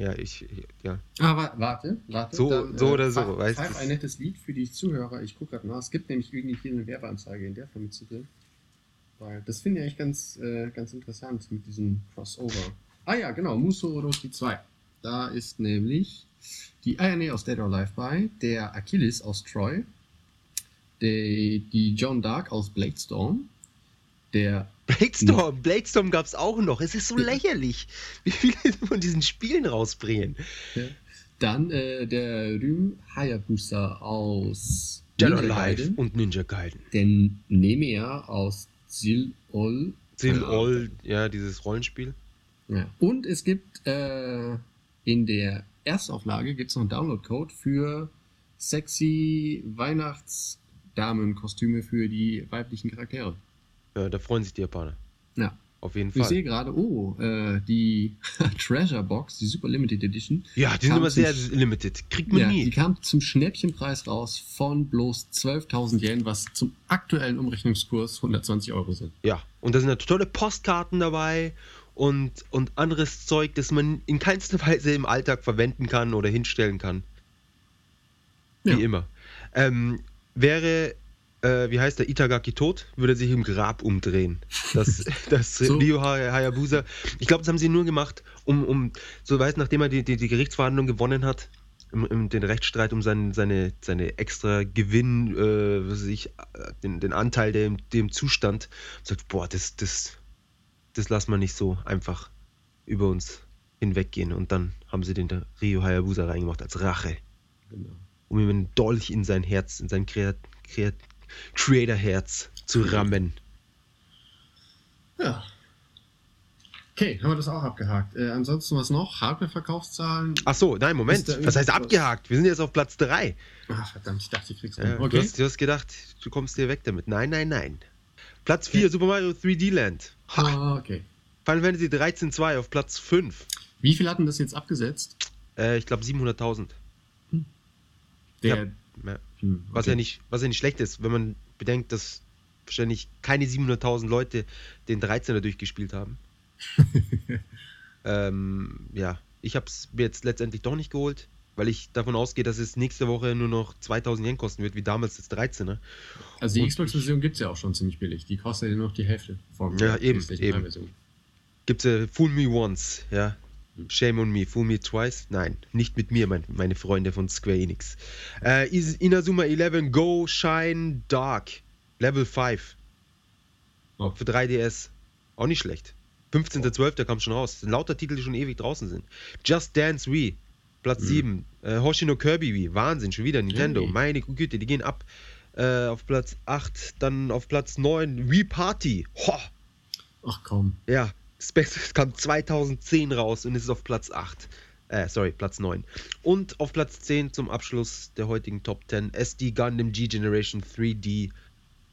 Ja, ich, ja. Aber warte, warte. So- so oder so, pfeif- weißt du. ein nettes Lied für die Zuhörer. Ich gucke gerade nach. Es gibt nämlich irgendwie hier eine Werbeanzeige in der Form mit zu drin. Weil das finde ich eigentlich ganz, äh, ganz interessant mit diesem Crossover. Ah ja, genau, Muso Orochi 2. Da ist nämlich die Ayane aus Dead or Alive bei, der Achilles aus Troy, die, die John Dark aus Bladestorm, der Bladestorm, Bladestorm gab es auch noch. Es ist so lächerlich, wie viele von diesen Spielen rausbringen. Dann äh, der Ryu Hayabusa aus Ninja Life Gaiden, und Ninja Gaiden. Der Nemea aus Zil-Ol. Sin Ja. Ja, dieses Rollenspiel. Ja. Und es gibt äh, in der Erstauflage gibt's noch einen Download-Code für sexy Weihnachtsdamenkostüme für die weiblichen Charaktere. Ja, da freuen sich die Japaner. Ja. Auf jeden Ich Fall. sehe gerade, oh, äh, die Treasure Box, die Super Limited Edition, Ja, die sind immer sehr limited. Kriegt man Ja, die nie. kam zum Schnäppchenpreis raus von bloß 12.000 Yen, was zum aktuellen Umrechnungskurs 120 Euro sind. Ja, und da sind natürlich tolle Postkarten dabei und, und anderes Zeug, das man in keinster Weise im Alltag verwenden kann oder hinstellen kann. Wie Ja. immer. Ähm, wäre, äh, wie heißt der, Itagaki tot, würde er sich im Grab umdrehen. Das, das So. Ryo Hay- Hayabusa. Ich glaube, das haben sie nur gemacht, um, um so weiß, nachdem er die, die, die Gerichtsverhandlung gewonnen hat, im, im, den Rechtsstreit um seinen, seine, seine extra Gewinn, äh, was weiß ich, äh, den, den Anteil, der dem Zustand, sagt, boah, das, das, das lassen wir nicht so einfach über uns hinweggehen. Und dann haben sie den Ryo Hayabusa reingemacht als Rache Genau. um ihm einen Dolch in sein Herz, in sein Kreat Kreat Creator-Herz zu rammen. Ja. Okay, haben wir das auch abgehakt. Äh, ansonsten was noch? Hardware-Verkaufszahlen? Ach so, nein, Moment. Was heißt abgehakt? Wir sind jetzt auf Platz 3. Ach, verdammt, ich dachte, ich krieg's Ja, okay. du, hast, du hast gedacht, du kommst hier weg damit. Nein, nein, nein. Platz 4, Super Mario 3D Land. Ha, Ah, okay. Final Fantasy 13.2 auf Platz 5. Wie viel hatten das jetzt abgesetzt? Äh, ich glaube 700.000. Der, Ja. Ja. Hm, Was, okay. ja nicht, was ja nicht schlecht ist, wenn man bedenkt, dass wahrscheinlich keine 700.000 Leute den 13er durchgespielt haben. ähm, ja, ich habe es mir jetzt letztendlich doch nicht geholt, weil ich davon ausgehe, dass es nächste Woche nur noch 2000 Yen kosten wird, wie damals das 13er. Also die Xbox-Version gibt's ja auch schon ziemlich billig. Die kostet ja nur noch die Hälfte vom Ja, eben, eben. 3-Version. Gibt's äh, Fool Me Once, ja. Shame on me, fool me twice. Nein, nicht mit mir, mein, meine Freunde von Square Enix. Äh, Inazuma 11 Go Shine Dark. Level 5. Oh. Für 3DS. Auch nicht schlecht. 15.12. kam schon raus. Das sind lauter Titel, die schon ewig draußen sind. Just Dance Wii. Platz Mhm. 7. Äh, Hoshino Kirby Wii. Wahnsinn, schon wieder Nintendo. Kirby. Meine Güte, die gehen ab. Äh, auf Platz 8. Dann auf Platz 9. Wii Party. Ho! Ach komm. Ja, Space kam 2010 raus und ist auf Platz 8. Äh, sorry, Platz 9. Und auf Platz 10 zum Abschluss der heutigen Top 10 SD Gundam G Generation 3D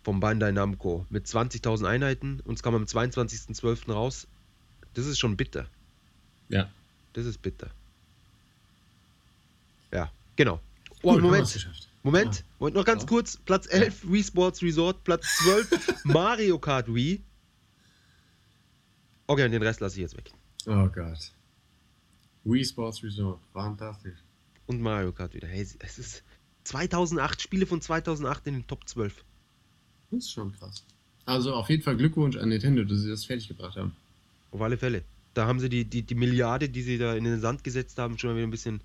vom Bandai Namco mit 20.000 Einheiten und es kam am 22.12. raus. Das ist schon bitter. Ja. Das ist bitter. Ja, genau. Oh, wir's Moment. Moment, Moment, noch ganz Ja. kurz. Platz 11 Wii Sports Resort, Platz 12 Mario Kart Wii. Okay, und den Rest lasse ich jetzt weg. Oh Gott. Wii Sports Resort. Fantastisch. Und Mario Kart wieder. Hey, es ist 2008, Spiele von 2008 in den Top 12. Das ist schon krass. Also auf jeden Fall Glückwunsch an Nintendo, dass sie das fertiggebracht haben. Auf alle Fälle. Da haben sie die, die, die Milliarde, die sie da in den Sand gesetzt haben, schon mal wieder ein bisschen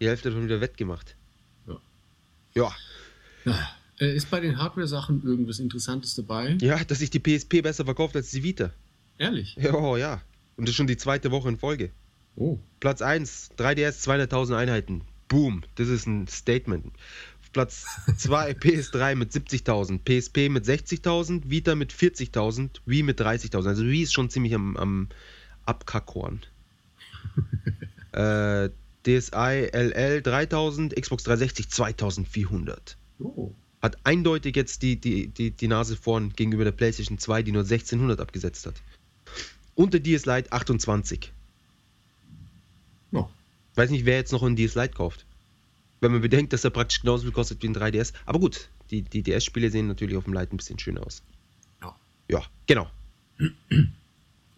die Hälfte davon wieder wettgemacht. Ja. Ja. Äh, ist bei den Hardware-Sachen irgendwas Interessantes dabei? Ja, dass sich die PSP besser verkauft als die Vita. Ehrlich? Ja, oh, ja. Und das ist schon die zweite Woche in Folge. Oh. Platz 1, 3DS 200.000 Einheiten. Boom, das ist ein Statement. Platz 2 PS3 mit 70.000, PSP mit 60.000, Vita mit 40.000, Wii mit 30.000. Also Wii ist schon ziemlich am, am Abkackhorn. äh, DSi LL 3000, Xbox 360 2400. Oh. Hat eindeutig jetzt die, die, die, die Nase vorn gegenüber der PlayStation 2, die nur 1600 abgesetzt hat. Und der DS Lite 28. Oh. Weiß nicht, wer jetzt noch einen DS Lite kauft. Wenn man bedenkt, dass er praktisch genauso viel kostet wie ein 3DS. Aber gut, die, die DS-Spiele sehen natürlich auf dem Lite ein bisschen schöner aus. Ja. Ja, genau.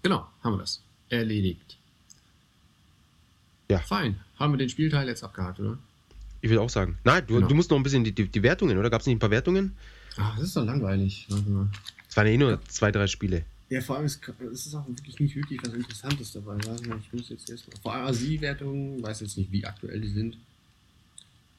Genau, haben wir das. Erledigt. Ja. Fein. Haben wir den Spielteil jetzt abgehakt, oder? Ich würde auch sagen. Nein, du, Genau. du musst noch ein bisschen die, die, die Wertungen, oder? Gab es nicht ein paar Wertungen? Ach, das ist doch langweilig. Es waren ja eh nur zwei, drei Spiele. Ja, vor allem ist, es auch wirklich nicht wirklich was Interessantes dabei. Mal, ich muss jetzt erstmal. Vor allem ASI-Wertungen, weiß jetzt nicht, wie aktuell die sind.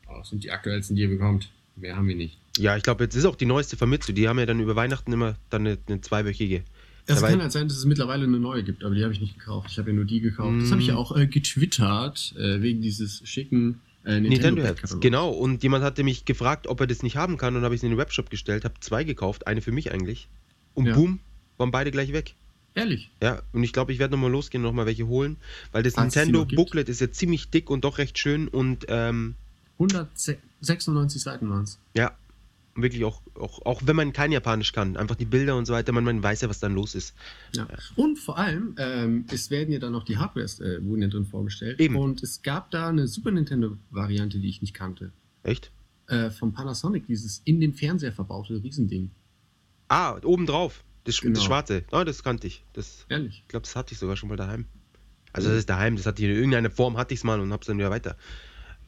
Aber das sind die aktuellsten, die ihr bekommt. Mehr haben wir nicht. Ja, ich glaube, jetzt ist auch die neueste Famitsu. Die haben ja dann über Weihnachten immer dann eine, eine zweiwöchige. Es Dabei- kann halt sein, dass es mittlerweile eine neue gibt, aber die habe ich nicht gekauft. Ich habe ja nur die gekauft. Das Mm. habe ich ja auch äh, getwittert, äh, wegen dieses schicken äh, Nintendo Nintendo. Genau, und jemand hatte mich gefragt, ob er das nicht haben kann und habe ich es in den Webshop gestellt, habe zwei gekauft, eine für mich eigentlich. Und Ja. boom, waren beide gleich weg. Ehrlich? Ja, und ich glaube, ich werde nochmal losgehen und nochmal welche holen, weil das Falls Nintendo. Booklet ist ja ziemlich dick und doch recht schön und ähm, 196 Seiten waren es. ja, wirklich auch, auch, auch wenn man kein Japanisch kann, einfach die Bilder und so weiter, man, man weiß ja, was dann los ist. Ja. Und vor allem, ähm, es werden ja dann noch die Hardwares äh, wurden ja drin vorgestellt. Eben. Und es gab da eine Super Nintendo-Variante, die ich nicht kannte. Echt? Äh, vom Panasonic, dieses in den Fernseher verbaute Riesending. Ah, obendrauf, das, Genau. das schwarze. Ah, das kannte ich. Das, Ehrlich. ich glaube, das hatte ich sogar schon mal daheim. Also das ist daheim, das hatte ich in irgendeiner Form, hatte ich es mal und hab's dann wieder weiter.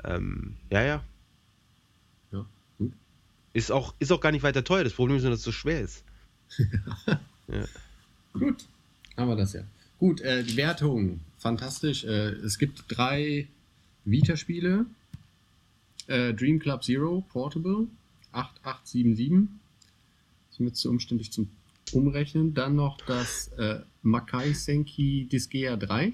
Ähm, ja, ja. Ja, gut. Ist auch, ist auch gar nicht weiter teuer. Das Problem ist nur, dass es so schwer ist. Gut, haben wir das ja. Gut, äh, die Wertung. Fantastisch. Äh, es gibt drei Vita-Spiele. Äh, Dream Club Zero Portable 8877. Das ist mir zu umständlich zum Umrechnen. Dann noch das äh, Makai Senki Disgaea 3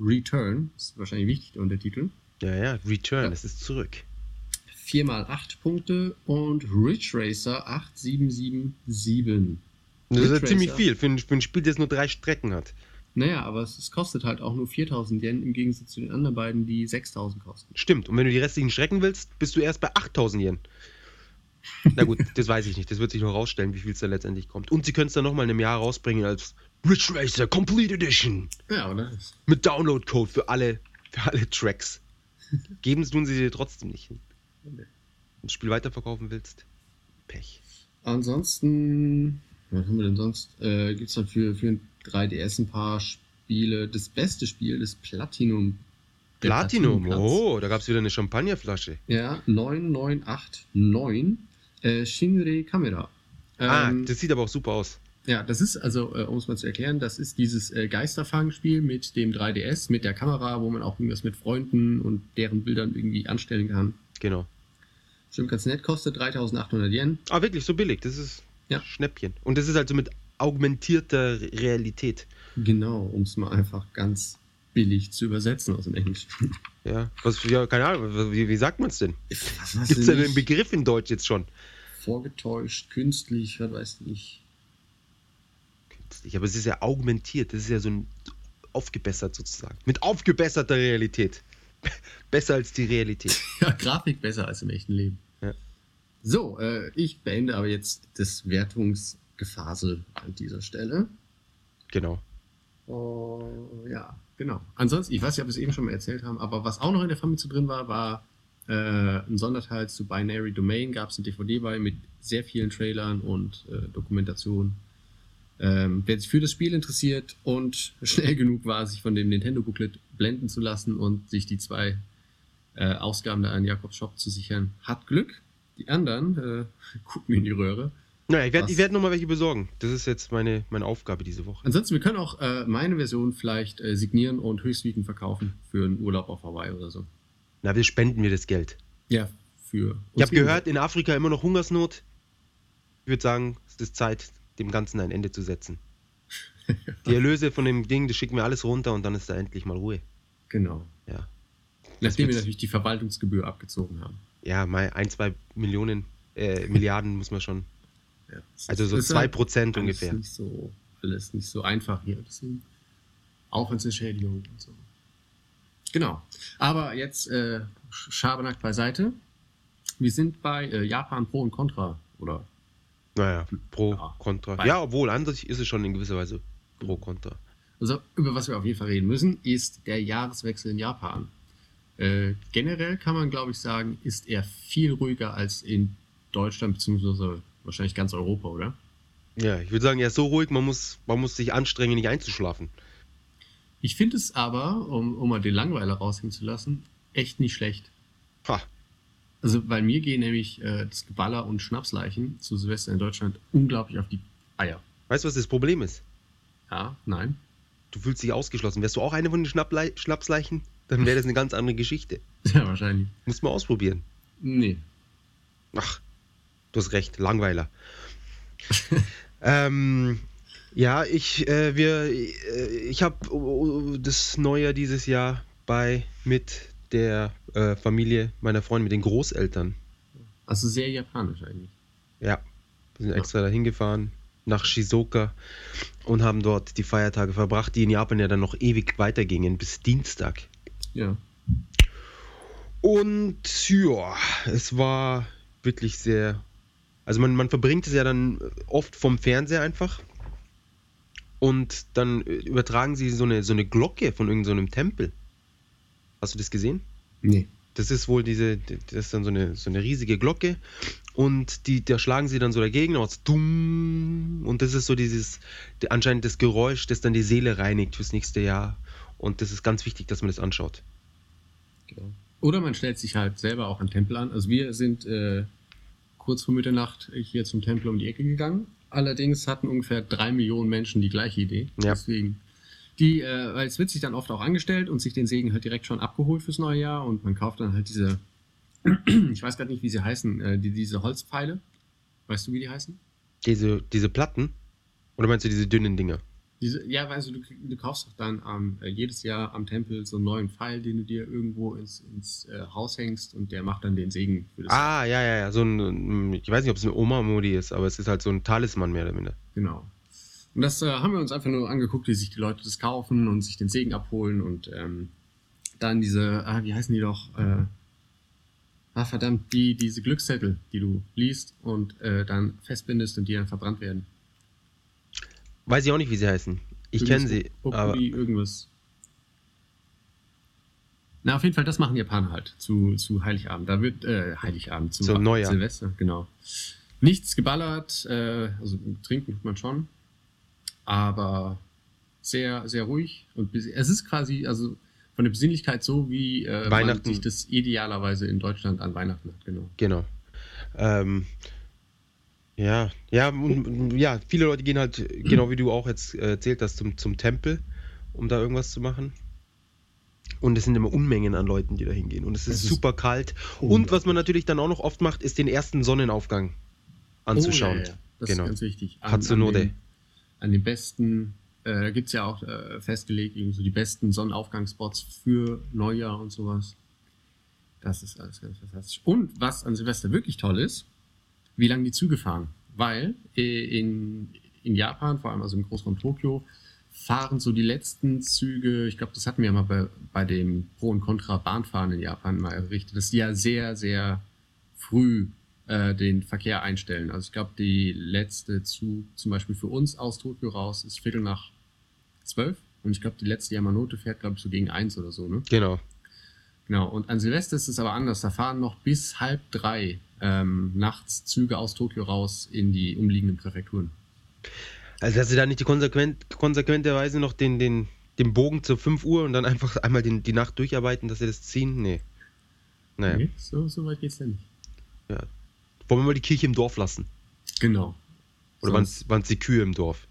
Return. Ist wahrscheinlich wichtig, der Untertitel. Ja, ja, Return, Ja. es ist zurück. 4 mal 8 Punkte und Ridge Racer 8777. Das ist ja ziemlich viel für ein, für ein Spiel, das nur drei Strecken hat. Naja, aber es, es kostet halt auch nur 4000 Yen im Gegensatz zu den anderen beiden, die 6000 kosten. Stimmt. Und wenn du die restlichen Strecken willst, bist du erst bei 8000 Yen. Na gut, das weiß ich nicht. Das wird sich noch rausstellen, wie viel es da letztendlich kommt. Und sie können es dann nochmal in einem Jahr rausbringen als Ridge Racer Complete Edition. Ja, oder? Mit Download-Code für alle, für alle Tracks. Geben tun sie dir trotzdem nicht. Wenn du das Spiel weiterverkaufen willst, Pech. Ansonsten, was haben wir denn sonst? Äh, Gibt es dann für, für ein 3DS ein paar Spiele. Das beste Spiel, das Platinum. Platinum, oh, da gab es wieder eine Champagnerflasche. Ja, 9989. Äh, Shinrei Kamera. ah, Ähm, das sieht aber auch super aus. Ja, das ist also, äh, um es mal zu erklären, das ist dieses äh, Geisterfangspiel mit dem 3DS, mit der Kamera, wo man auch irgendwas mit Freunden und deren Bildern irgendwie anstellen kann. Genau. Stimmt ganz nett, kostet 3800 Yen. Ah, wirklich, so billig. Das ist Ja. Schnäppchen. Und das ist halt so mit augmentierter Realität. Genau, um es mal einfach ganz billig zu übersetzen aus dem Englischen. Ja, was, ja, keine Ahnung, wie, wie sagt man es denn? Gibt es denn den nicht? Begriff in Deutsch jetzt schon? Vorgetäuscht, künstlich, was weiß ich. Künstlich, aber es ist ja augmentiert, das ist ja so ein aufgebessert sozusagen. Mit aufgebesserter Realität. Besser als die Realität. Ja, Grafik besser als im echten Leben. Ja. So, äh, ich beende aber jetzt das Wertungsgefasel an dieser Stelle. Genau. Oh, ja, genau. Ansonsten, ich weiß nicht, ob wir es eben schon mal erzählt haben, aber was auch noch in der Famitsu drin war, war äh, ein Sonderteil zu Binary Domain. Gab es eine DVD bei mit sehr vielen Trailern und äh, Dokumentationen. Ähm, wer sich für das Spiel interessiert und schnell genug war, sich von dem Nintendo-Booklet blenden zu lassen und sich die zwei äh, Ausgaben da an Jakobs Shop zu sichern, hat Glück. Die anderen äh, gucken in die Röhre. Naja, ich werde werd nochmal welche besorgen. Das ist jetzt meine, meine Aufgabe diese Woche. Ansonsten, wir können auch äh, meine Version vielleicht äh, signieren und höchstwiegend verkaufen für einen Urlaub auf Hawaii oder so. Na, wir spenden mir das Geld. Ja, für. Ich habe gehört, in Afrika immer noch Hungersnot. Ich würde sagen, es ist Zeit, dem Ganzen ein Ende zu setzen. Die Erlöse von dem Ding, das schicken wir alles runter und dann ist da endlich mal Ruhe. Genau. Ja. Nachdem wir natürlich die Verwaltungsgebühr abgezogen haben. Ja, mal ein, zwei Millionen, äh, Milliarden muss man schon. Ja, Also so zwei Prozent ungefähr. Nicht so, alles nicht so einfach hier. Deswegen Aufwandsentschädigung und so. Genau. Aber jetzt äh, Sch- Schabernack beiseite. Wir sind bei äh, Japan Pro und Contra, oder? Naja, pro, Ja. contra. Ja, obwohl, an sich ist es schon in gewisser Weise pro, contra. Also, über was wir auf jeden Fall reden müssen, ist der Jahreswechsel in Japan. Äh, generell kann man, glaube ich, sagen, ist er viel ruhiger als in Deutschland, beziehungsweise wahrscheinlich ganz Europa, oder? Ja, ich würde sagen, er ist so ruhig, man muss, man muss sich anstrengen, nicht einzuschlafen. Ich finde es aber, um, um mal den Langweiler raushängen zu lassen, echt nicht schlecht. Ha, Also, bei mir gehen nämlich äh, das Geballer und Schnapsleichen zu Silvester in Deutschland unglaublich auf die Eier. weißt du, was das Problem ist? Ja, nein. Du fühlst dich ausgeschlossen. Wärst du auch eine von den Schnapplei Schnapsleichen, dann wäre das eine ganz andere Geschichte. Ja, wahrscheinlich. Muss man ausprobieren. Nee. Ach, du hast recht, Langweiler. ähm, ja, ich, äh, wir, äh, ich habe das Neujahr dieses Jahr bei mit der äh, Familie meiner Freundin, mit den Großeltern. Also sehr japanisch eigentlich. Ja, wir sind Ja. extra dahin gefahren nach Shizuoka und haben dort die Feiertage verbracht, die in Japan ja dann noch ewig weitergingen bis Dienstag. Ja. Und ja, es war wirklich sehr. Also man, man verbringt es ja dann oft vom Fernseher einfach. Und dann äh, übertragen sie so eine, so eine Glocke von irgendeinem Tempel. Hast du das gesehen? Nee. Das ist wohl diese, das ist dann so eine, so eine riesige Glocke und die, da schlagen sie dann so dagegen aus dumm und das ist so dieses, anscheinend das Geräusch, das dann die Seele reinigt fürs nächste Jahr und das ist ganz wichtig, dass man das anschaut. Genau. Oder man stellt sich halt selber auch an Tempel an. Also wir sind äh, kurz vor Mitternacht hier zum Tempel um die Ecke gegangen. Allerdings hatten ungefähr drei Millionen Menschen die gleiche Idee. Ja. Deswegen, die, äh, weil es wird sich dann oft auch angestellt und sich den Segen halt direkt schon abgeholt fürs neue Jahr und man kauft dann halt diese, ich weiß gerade nicht, wie sie heißen, äh, die, diese Holzpfeile. Weißt du, wie die heißen? Diese, diese Platten? Oder meinst du diese dünnen Dinger? Diese, ja, weißt du, du, du kaufst doch dann ähm, äh, jedes Jahr am Tempel so einen neuen Pfeil, den du dir irgendwo ins, ins äh, Haus hängst und der macht dann den Segen für das Ah, ja, ja, ja. So ein, ich weiß nicht, ob es eine Oma-Modi ist, aber es ist halt so ein Talisman mehr oder minder. Genau. Und das äh, haben wir uns einfach nur angeguckt, wie sich die Leute das kaufen und sich den Segen abholen und ähm, dann diese, ah, wie heißen die doch? Äh, ah, verdammt, die, diese Glückszettel, die du liest und äh, dann festbindest und die dann verbrannt werden. Weiß ich auch nicht, wie sie heißen. Ich kenne sie, aber Populi, irgendwas. Na, auf jeden Fall, das machen Japaner halt zu, zu Heiligabend. Da wird, äh, Heiligabend, zu Zum Neujahr. Silvester, genau. Nichts geballert, äh, also trinken tut man schon, aber sehr, sehr ruhig und es ist quasi, also von der Besinnlichkeit so, wie äh, man Weihnachten. sich das idealerweise in Deutschland an Weihnachten hat, genau. Genau. Ähm, Ja, ja, ja, viele Leute gehen halt, genau wie du auch jetzt äh, erzählt hast, zum, zum Tempel, um da irgendwas zu machen. Und es sind immer Unmengen an Leuten, die da hingehen. Und es ist Es ist super kalt. Und was man natürlich dann auch noch oft macht, ist den ersten Sonnenaufgang anzuschauen. Oh, ja, ja. Das Genau. ist ganz wichtig. Hatsunode. An, den, an den besten, äh, da gibt es ja auch äh, festgelegt, irgendwie so die besten Sonnenaufgangsspots für Neujahr und sowas. Das ist alles ganz fantastisch. Und was an Silvester wirklich toll ist, wie lange die Züge fahren. Weil äh, in, in Japan, vor allem also im Großraum Tokio, fahren so die letzten Züge, ich glaube, das hatten wir ja mal bei, bei dem Pro- und Contra-Bahnfahren in Japan mal errichtet, dass die ja sehr, sehr früh äh, den Verkehr einstellen. Also ich glaube, die letzte Zug zum Beispiel für uns aus Tokio raus ist Viertel nach zwölf. Und ich glaube, die letzte Yamanote fährt, glaube ich, so gegen eins oder so, ne? Genau. Genau, und an Silvester ist es aber anders. Da fahren noch bis halb drei ähm, nachts Züge aus Tokio raus in die umliegenden Präfekturen. Also, dass sie da nicht die konsequent, konsequenterweise noch den, den, den Bogen zur 5 Uhr und dann einfach einmal den, die Nacht durcharbeiten, dass sie das ziehen? Nee. Naja. Nee, so, so weit geht's ja nicht. Wollen wir mal die Kirche im Dorf lassen? Genau. Oder waren es die Kühe im Dorf?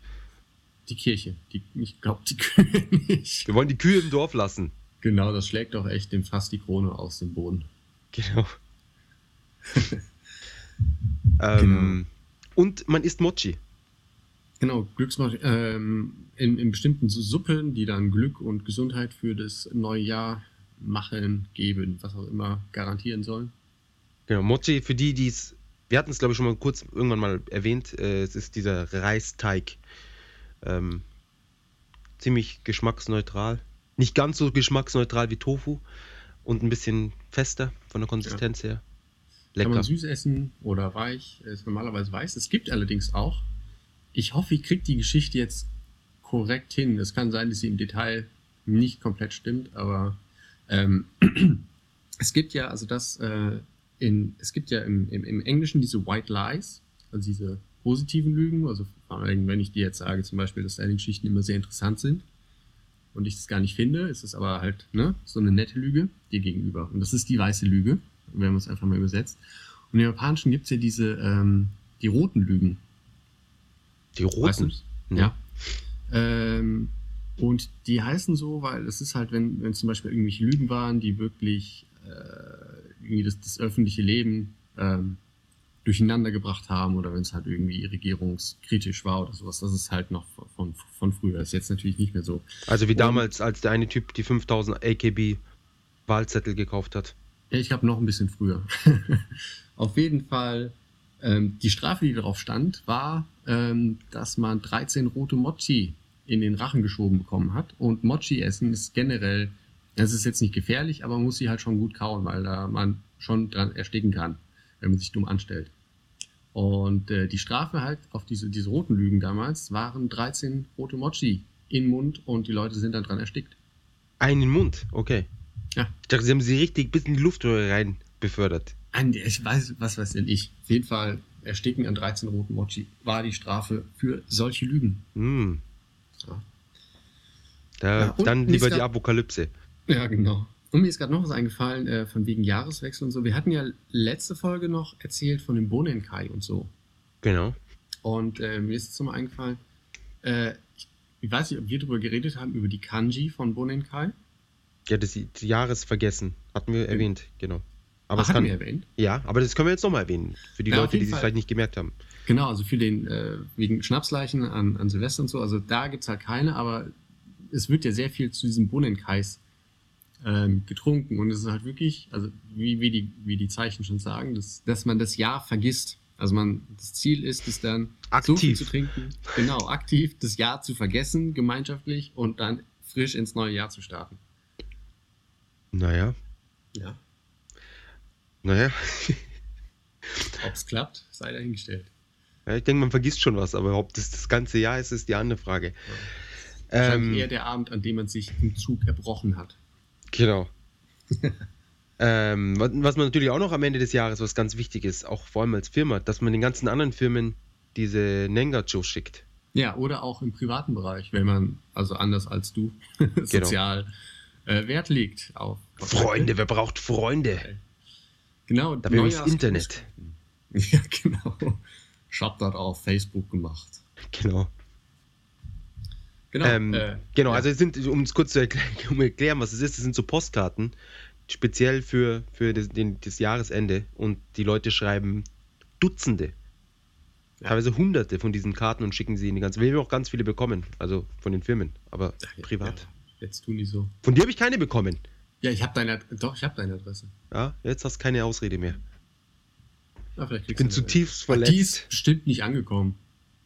die Kirche. Die, ich glaube, die Kühe nicht. Wir wollen die Kühe im Dorf lassen. Genau, das schlägt doch echt dem fast die Krone aus dem Boden. Genau. ähm, Und man isst Mochi. Genau, Glücksmochi ähm, in, in bestimmten Suppen, die dann Glück und Gesundheit für das neue Jahr machen, geben, was auch immer garantieren sollen. Genau, Mochi, für die, die es. Wir hatten es, glaube ich, schon mal kurz irgendwann mal erwähnt. Äh, es ist dieser Reisteig. Ähm, ziemlich geschmacksneutral. Nicht ganz so geschmacksneutral wie Tofu. Und ein bisschen fester von der Konsistenz her. Kann Lecker. man süß essen oder weich, ist normalerweise weiß. Es gibt allerdings auch, ich hoffe, ich kriege die Geschichte jetzt korrekt hin. Es kann sein, dass sie im Detail nicht komplett stimmt, aber ähm, es gibt ja, also das, äh, in, es gibt ja im, im, im Englischen diese White Lies, also diese positiven Lügen, also vor allem, wenn ich dir jetzt sage, zum Beispiel, dass deine Geschichten immer sehr interessant sind und ich das gar nicht finde, ist es aber halt ne, so eine nette Lüge dir gegenüber. Und das ist die weiße Lüge, wenn man es einfach mal übersetzt. Und im Japanischen gibt es ja diese, ähm, die roten Lügen. Die Weißt roten. du's? Ja. Ähm, und die heißen so, weil es ist halt, wenn, wenn zum Beispiel irgendwelche Lügen waren, die wirklich äh, irgendwie das, das öffentliche Leben ähm, durcheinander gebracht haben oder wenn es halt irgendwie regierungskritisch war oder sowas. Das ist halt noch von, von früher. Ist jetzt natürlich nicht mehr so. Also wie damals, als der eine Typ die 5000 AKB Wahlzettel gekauft hat. Ich glaube noch ein bisschen früher. Auf jeden Fall, ähm, die Strafe, die darauf stand, war, ähm, dass man 13 rote Mochi in den Rachen geschoben bekommen hat. Und Mochi essen ist generell, das ist jetzt nicht gefährlich, aber man muss sie halt schon gut kauen, weil da man schon dran ersticken kann, wenn man sich dumm anstellt. Und äh, die Strafe halt auf diese, diese roten Lügen damals waren 13 rote Mochi in den Mund und die Leute sind dann dran erstickt. Einen Mund, okay. Ja. Ich dachte, sie haben sie richtig bis in die Luftröhre rein befördert. Ich weiß, was weiß denn ich. Auf jeden Fall ersticken an 13 roten Mochi war die Strafe für solche Lügen. Hm. Ja. Da, Ja, dann lieber ist die grad- Apokalypse. Ja, genau. Und mir ist gerade noch was eingefallen, äh, von wegen Jahreswechsel und so. Wir hatten ja letzte Folge noch erzählt von dem Bonenkai und so. Genau. Und äh, mir ist jetzt nochmal eingefallen, äh, ich, ich weiß nicht, ob wir darüber geredet haben, über die Kanji von Bonenkai. Ja, das Jahresvergessen hatten wir erwähnt, genau. Aber es hatten kann, wir erwähnt. ja, aber das können wir jetzt nochmal erwähnen. Für die Ja, Leute, die es vielleicht nicht gemerkt haben. Genau, also für den, äh, wegen Schnapsleichen an, an Silvester und so, also da gibt's halt keine, aber es wird ja sehr viel zu diesem Bonnenkais ähm, getrunken und es ist halt wirklich, also wie, wie, die, wie die Zeichen schon sagen, dass, dass man das Jahr vergisst. Also man, das Ziel ist es dann, so viel Aktiv. zu trinken, genau, aktiv das Jahr zu vergessen, gemeinschaftlich und dann frisch ins neue Jahr zu starten. Naja, Ja. naja. Ob es klappt, sei dahingestellt. Ja, ich denke, man vergisst schon was, aber ob das das ganze Jahr ist, ist die andere Frage. Wahrscheinlich Ähm, eher der Abend, an dem man sich im Zug erbrochen hat. Genau. ähm, was, was man natürlich auch noch am Ende des Jahres, was ganz wichtig ist, auch vor allem als Firma, dass man den ganzen anderen Firmen diese Nengacho schickt. Ja, oder auch im privaten Bereich, wenn man, also anders als du, sozial äh, Wert legt auf. Freunde, wer braucht Freunde? Genau, ist Neujahrs- Internet. Ja, genau. Ich hab das auf Facebook gemacht. Genau. Genau. ähm, äh, genau, ja. also es sind, um es kurz zu erklären, um erklären, was es ist, es sind so Postkarten, speziell für, für das, den, das Jahresende und die Leute schreiben Dutzende, Ja. teilweise Hunderte von diesen Karten und schicken sie in die ganze Wir haben auch ganz viele bekommen, also von den Firmen, aber Ja, privat. Jetzt tun die so. Von dir habe ich keine bekommen. Ja, ich habe deine, doch, ich habe deine Adresse. Ja, jetzt hast du keine Ausrede mehr. Ja, vielleicht Ich bin zutiefst verletzt. Die ist bestimmt nicht angekommen.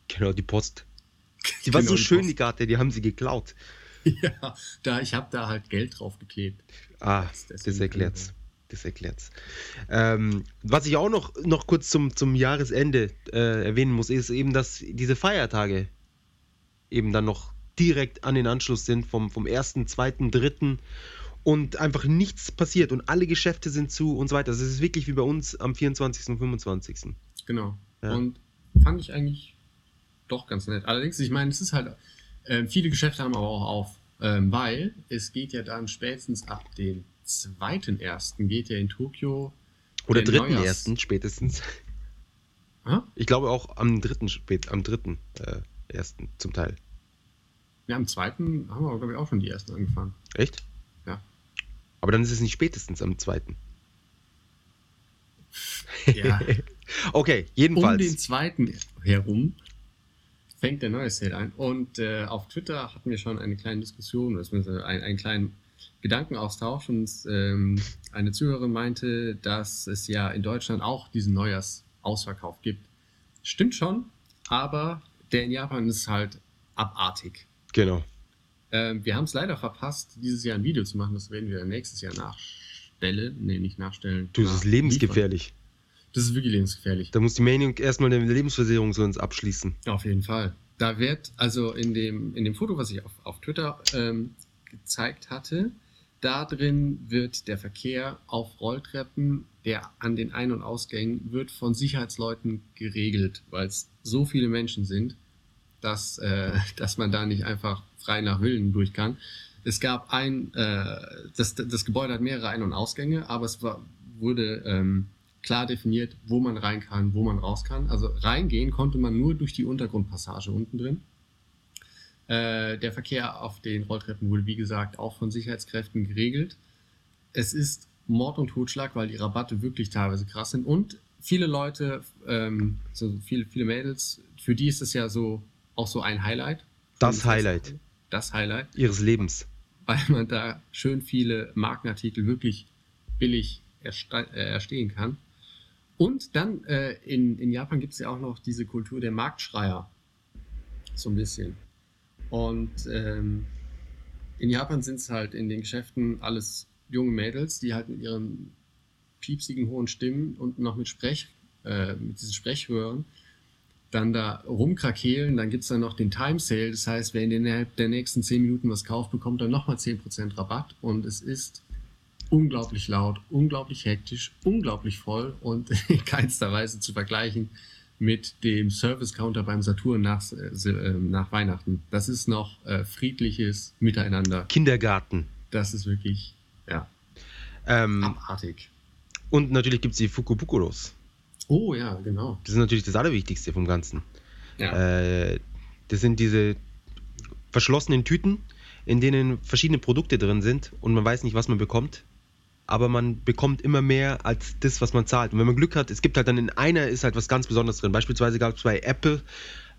Genau, die Post. Die war Genau, so die schön, Post. die Karte, die haben sie geklaut. Ja, da, ich habe da halt Geld drauf geklebt. Ah, Das- das, erklärt's. Das erklärt's. Ähm, was ich auch noch, noch kurz zum, zum Jahresende äh, erwähnen muss, ist eben, dass diese Feiertage eben dann noch direkt an den Anschluss sind vom, vom 1., 2., 3. und einfach nichts passiert und alle Geschäfte sind zu und so weiter. Also es ist wirklich wie bei uns am 24. und 25. Genau. Ja. Und fand ich eigentlich doch ganz nett. Allerdings, ich meine, es ist halt, ähm, viele Geschäfte haben aber auch auf, ähm, weil es geht ja dann spätestens ab dem zweiten ersten geht ja in Tokio. Oder der 3.1. Neujahrs- spätestens. Hä? Ich glaube auch am 3. Spät, am 3. Äh, ersten zum Teil. Ja, am zweiten haben wir, glaube ich, auch schon die ersten angefangen. Echt? Ja. Aber dann ist es nicht spätestens am 2. Ja. Okay, um jedenfalls. den zweiten herum fängt der neue Sale an. Und äh, auf Twitter hatten wir schon eine kleine Diskussion, beziehungsweise einen, einen kleinen Gedankenaustausch. Und ähm, eine Zuhörerin meinte, dass es ja in Deutschland auch diesen Neujahrsausverkauf gibt. Stimmt schon, aber der in Japan ist halt abartig. Genau. Ähm, wir haben es leider verpasst, dieses Jahr ein Video zu machen. Das werden wir nächstes Jahr nachstellen. Nee, nicht nachstellen. Du, das ist lebensgefährlich. Das ist wirklich lebensgefährlich. Da muss die Maniac erstmal eine Lebensversicherung so uns abschließen. Auf jeden Fall. Da wird, also in dem, in dem Foto, was ich auf, auf Twitter ähm, gezeigt hatte, da drin wird der Verkehr auf Rolltreppen, der an den Ein- und Ausgängen, wird von Sicherheitsleuten geregelt, weil es so viele Menschen sind, dass, äh, dass man da nicht einfach frei nach Willen durch kann. Es gab ein, äh, das, das Gebäude hat mehrere Ein- und Ausgänge, aber es war, wurde ähm, klar definiert, wo man rein kann, wo man raus kann. Also reingehen konnte man nur durch die Untergrundpassage unten drin. Äh, der Verkehr auf den Rolltreppen wurde, wie gesagt, auch von Sicherheitskräften geregelt. Es ist Mord und Totschlag, weil die Rabatte wirklich teilweise krass sind. Und viele Leute, ähm, so viele, viele Mädels, für die ist es ja so auch so ein Highlight. Das Highlight Das Highlight ihres Lebens. weil man da schön viele Markenartikel wirklich billig äh, erstehen kann. Und dann äh, in, in Japan gibt es ja auch noch diese Kultur der Marktschreier. So ein bisschen. Und ähm, in Japan sind es halt in den Geschäften alles junge Mädels, die halt mit ihren piepsigen hohen Stimmen und noch mit Sprech, äh, mit diesen Sprechhören dann da rumkrakehlen. Dann gibt's dann noch den Time Sale. Das heißt, wer innerhalb der nächsten 10 Minuten was kauft, bekommt dann nochmal 10% Rabatt. Und es ist unglaublich laut, unglaublich hektisch, unglaublich voll und in keinster Weise zu vergleichen mit dem Service-Counter beim Saturn nach, äh, nach Weihnachten. Das ist noch äh, friedliches Miteinander. Kindergarten. Das ist wirklich, ja, Ähm, abartig. und natürlich gibt es die Fukubukuros. Oh ja, genau. Das ist natürlich das Allerwichtigste vom Ganzen. Ja. Äh, das sind diese verschlossenen Tüten, in denen verschiedene Produkte drin sind und man weiß nicht, was man bekommt. Aber man bekommt immer mehr als das, was man zahlt. Und wenn man Glück hat, es gibt halt dann in einer ist halt was ganz Besonderes drin. Beispielsweise gab es bei Apple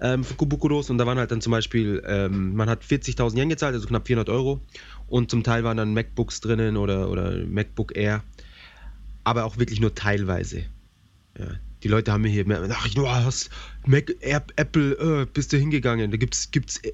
ähm, Fukubukuros und da waren halt dann zum Beispiel, ähm, man hat 40.000 Yen gezahlt, also knapp 400 Euro. Und zum Teil waren dann MacBooks drinnen oder, oder MacBook Air. Aber auch wirklich nur teilweise. Ja, die Leute haben mir hier, mehr- ach, du hast Mac, App, Apple, äh, bist du hingegangen, da gibt's, gibt's äh,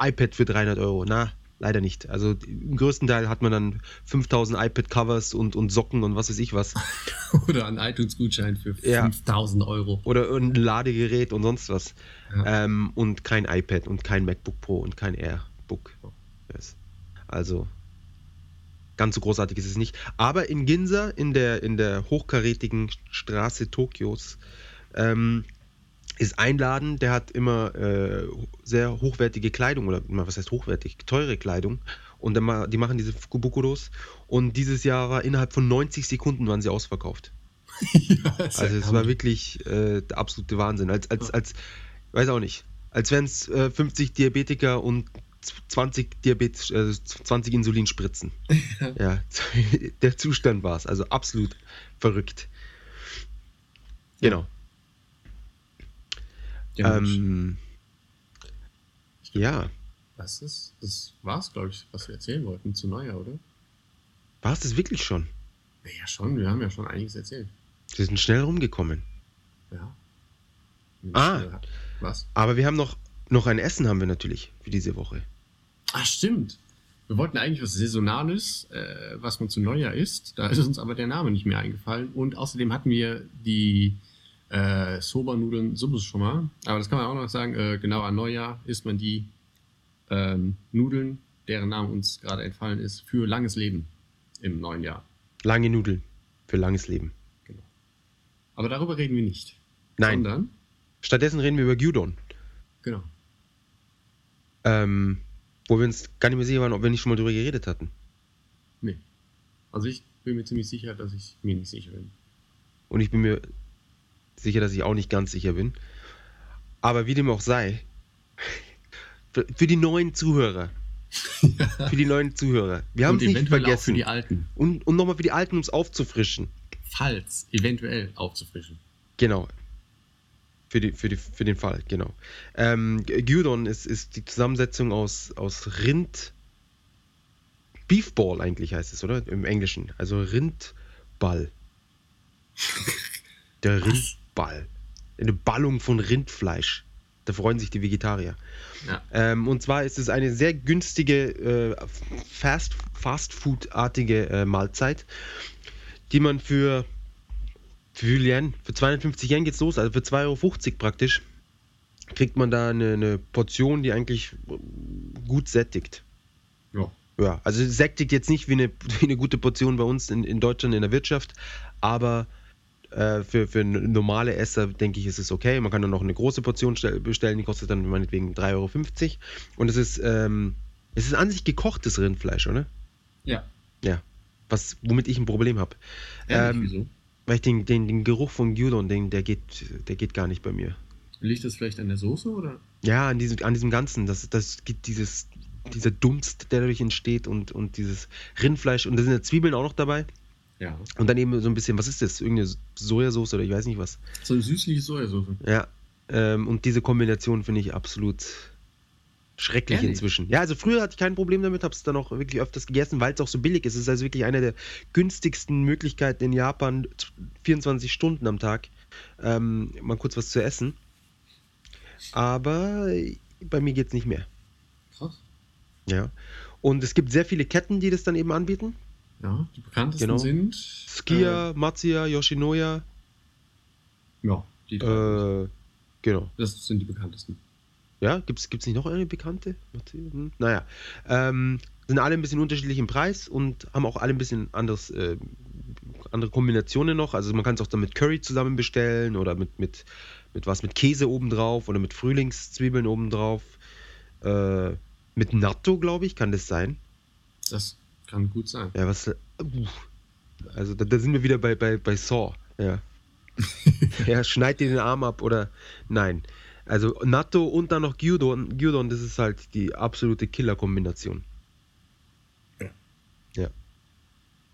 iPad für 300 Euro. Na, leider nicht. Also im größten Teil hat man dann 5000 iPad-Covers und, und Socken und was weiß ich was. Oder ein iTunes-Gutschein für Ja. 5000 Euro. Oder ein Ladegerät und sonst was. Ja. Ähm, und kein iPad und kein MacBook Pro und kein Airbook. Yes. Also, ganz so großartig ist es nicht. Aber in Ginza, in der, in der hochkarätigen Straße Tokios, ähm, ist ein Laden, der hat immer äh, sehr hochwertige Kleidung oder was heißt hochwertig, teure Kleidung und dann die machen diese Fukubukuros und dieses Jahr war innerhalb von 90 Sekunden waren sie ausverkauft. ja, Also es war wirklich äh, der absolute Wahnsinn. Als, als, als, weiß auch nicht, als wären es äh, 50 Diabetiker und 20 Diabetes, äh, 20 Insulinspritzen. ja, der Zustand war es. Also absolut verrückt. Genau. Ja, Ähm, ja, Was ist? Das war's, glaube ich, was wir erzählen wollten zu Neujahr, oder? war es das wirklich schon? Ja, schon. Wir haben ja schon einiges erzählt. Wir sind schnell rumgekommen. Ja. Ah. Was? Aber wir haben noch, noch ein Essen haben wir natürlich für diese Woche. Ach, stimmt. Wir wollten eigentlich was Saisonales, äh, was man zu Neujahr isst. Da ist uns aber der Name nicht mehr eingefallen. Und außerdem hatten wir die äh, Soba-Nudeln Suppe schon mal. Aber das kann man auch noch sagen. Äh, genau an Neujahr isst man die ähm, Nudeln, deren Name uns gerade entfallen ist, für langes Leben im neuen Jahr. Lange Nudeln für langes Leben. Genau. Aber darüber reden wir nicht. Nein. Sondern, Stattdessen reden wir über Gyudon. genau. Ähm, wo wir uns gar nicht mehr sicher waren, ob wir nicht schon mal drüber geredet hatten. Nee. Also ich bin mir ziemlich sicher, dass ich mir nicht sicher bin. Und ich bin mir sicher, dass ich auch nicht ganz sicher bin. Aber wie dem auch sei, für, die neuen Zuhörer, für die neuen Zuhörer, wir haben es nicht eventuell auch für vergessen. die Alten. Und, und nochmal für die Alten, um es aufzufrischen. Falls eventuell aufzufrischen. Genau. Für, die, für, die, für den Fall, genau. Ähm, Gyudon ist, ist die Zusammensetzung aus, aus Rind. Beefball eigentlich heißt es, oder? Im Englischen. Also Rindball. Der Rindball. Eine Ballung von Rindfleisch. Da freuen sich die Vegetarier. Ja. Ähm, und zwar ist es eine sehr günstige äh, Fast, Fast-Food-artige äh, Mahlzeit, die man für, für Yen, für 250 Yen geht's los, also für 2,50 Euro praktisch, kriegt man da eine, eine Portion, die eigentlich gut sättigt. Ja. Ja, also sättigt jetzt nicht wie eine, wie eine gute Portion bei uns in, in Deutschland in der Wirtschaft, aber äh, für, für normale Esser, denke ich, ist es okay. Man kann dann noch eine große Portion stell- bestellen, die kostet dann meinetwegen 3,50 Euro. Und es ist, ähm, es ist an sich gekochtes Rindfleisch, oder? Ja. Ja. Was, womit ich ein Problem habe. Ähm, wieso? Weil ich den, den, den Geruch von Gyudon, den, der geht, der geht gar nicht bei mir. Liegt das vielleicht an der Soße oder? Ja, an diesem, an diesem Ganzen, das, das gibt dieses, dieser Dunst, der dadurch entsteht und, und dieses Rindfleisch und da sind ja Zwiebeln auch noch dabei. Ja. Und dann eben so ein bisschen, was ist das? Irgendeine Sojasauce oder ich weiß nicht was. So eine süßliche Sojasauce. Ja. Ähm, und diese Kombination finde ich absolut schrecklich Ehrlich? inzwischen. Ja, also früher hatte ich kein Problem damit, habe es dann auch wirklich öfters gegessen, weil es auch so billig ist. Es ist also wirklich eine der günstigsten Möglichkeiten in Japan, 24 Stunden am Tag, ähm, mal kurz was zu essen. Aber bei mir geht es nicht mehr. Krass. Ja. Und es gibt sehr viele Ketten, die das dann eben anbieten. Ja, die bekanntesten Genau. sind. Skia, Matsuya, Yoshinoya. Äh, ja, die drei. Äh, genau. das sind die bekanntesten. Ja, gibt es nicht noch eine bekannte? Hm, Naja. Ähm, sind alle ein bisschen unterschiedlich im Preis und haben auch alle ein bisschen anderes, äh, andere Kombinationen noch. Also man kann es auch dann mit Curry zusammen bestellen oder mit, mit, mit was, mit Käse obendrauf oder mit Frühlingszwiebeln obendrauf. Äh, mit Natto, glaube ich, kann das sein. Das kann gut sein. Ja, was. Uh, also da, da sind wir wieder bei, bei, bei Saw. Ja. ja, schneid dir den Arm ab oder. Nein. Also Natto und dann noch Gyudon. Gyudon, das ist halt die absolute Killer-Kombination. Ja. Ja.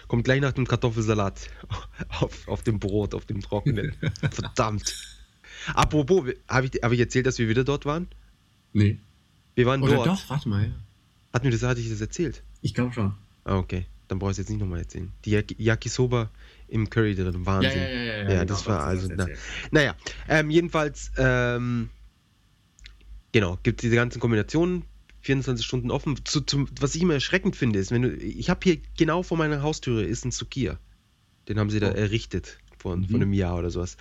Kommt gleich nach dem Kartoffelsalat auf, auf dem Brot, auf dem Trockenen. Verdammt. Apropos, habe ich, hab ich erzählt, dass wir wieder dort waren? Nee. Wir waren Oder dort. doch, warte mal. Hat mir das, hatte ich das erzählt? Ich glaube schon. Ah, okay. Dann brauche ich es jetzt nicht nochmal erzählen. Die Yaki- Yakisoba im Curry drin. Wahnsinn. Ja, ja, ja, ja. Ja, genau, das war also. Na, naja, ähm, jedenfalls, ähm, genau, gibt diese ganzen Kombinationen, 24 Stunden offen. Zu, zum, was ich immer erschreckend finde, ist, wenn du, ich habe hier genau vor meiner Haustüre ist ein Sukiya. Den haben sie da Oh. errichtet vor, Mhm. vor einem Jahr oder sowas.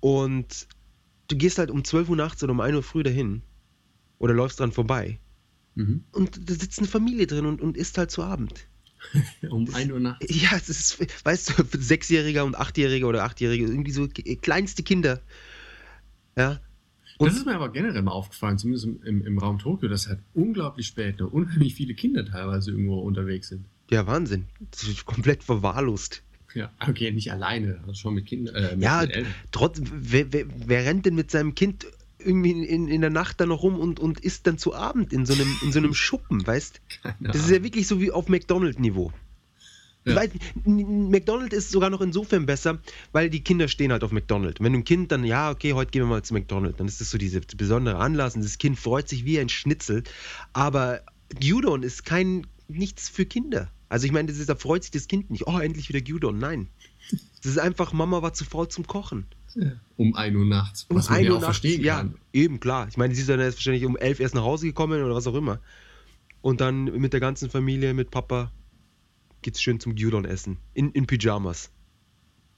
Und du gehst halt um 12 Uhr nachts oder um 1 Uhr früh dahin oder läufst dran vorbei Mhm. und da sitzt eine Familie drin und, und isst halt zu Abend. Um 1 Uhr nachts. Ja, es ist, weißt du, Sechsjähriger und Achtjähriger oder Achtjährige, irgendwie so ki- kleinste Kinder. Ja. Und Das ist mir aber generell mal aufgefallen, zumindest im, im, im Raum Tokio, dass halt unglaublich spät noch unheimlich viele Kinder teilweise irgendwo unterwegs sind. ja, Wahnsinn. Komplett verwahrlost. Ja, okay, nicht alleine, also schon mit Kindern. Äh, Ja. Trotz, wer, wer, wer rennt denn mit seinem Kind irgendwie in, in, in der Nacht dann noch rum und, und isst dann zu Abend in so einem, in so einem Schuppen, weißt Keine Das ist ja wirklich so wie auf McDonald-Niveau. Ja. Weil n- McDonald's ist sogar noch insofern besser, weil die Kinder stehen halt auf McDonald's. Wenn du ein Kind dann, ja, okay, heute gehen wir mal zu McDonald's, dann ist das so diese besondere Anlass und das Kind freut sich wie ein Schnitzel. Aber Gyudon ist kein, nichts für Kinder. Also ich meine, das ist, da freut sich das Kind nicht. Oh, endlich wieder Gyudon. Nein. Das ist einfach, Mama war zu faul zum Kochen. Um 1 Uhr nachts. Um Was man 1 ja Uhr auch nachts, verstehen ja, kann. eben, klar. Ich meine, sie ist dann erst wahrscheinlich um 11 erst nach Hause gekommen oder was auch immer. Und dann mit der ganzen Familie, mit Papa, geht's schön zum Gyudon essen. In, in Pyjamas.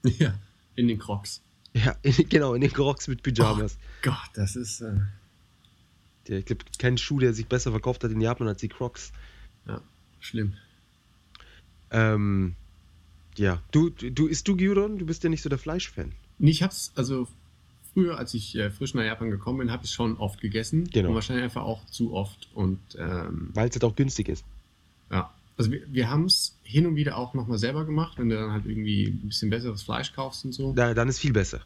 Ja, in den Crocs. Ja, in, genau, in den Crocs mit Pyjamas. Gott, das ist. Äh, Der, ich glaube, kein Schuh, der sich besser verkauft hat in Japan als die Crocs. ja, schlimm. Ähm, ja, du, du, du isst du Gyudon? Du bist ja nicht so der Fleischfan. Nee, ich hab's, also früher, als ich äh, frisch nach Japan gekommen bin, habe ich schon oft gegessen. Genau. Und wahrscheinlich einfach auch zu oft. Und ähm, Weil es halt auch günstig ist. Ja. Also wir, wir haben es hin und wieder auch nochmal selber gemacht, wenn du dann halt irgendwie ein bisschen besseres Fleisch kaufst und so. Da, dann ist viel besser.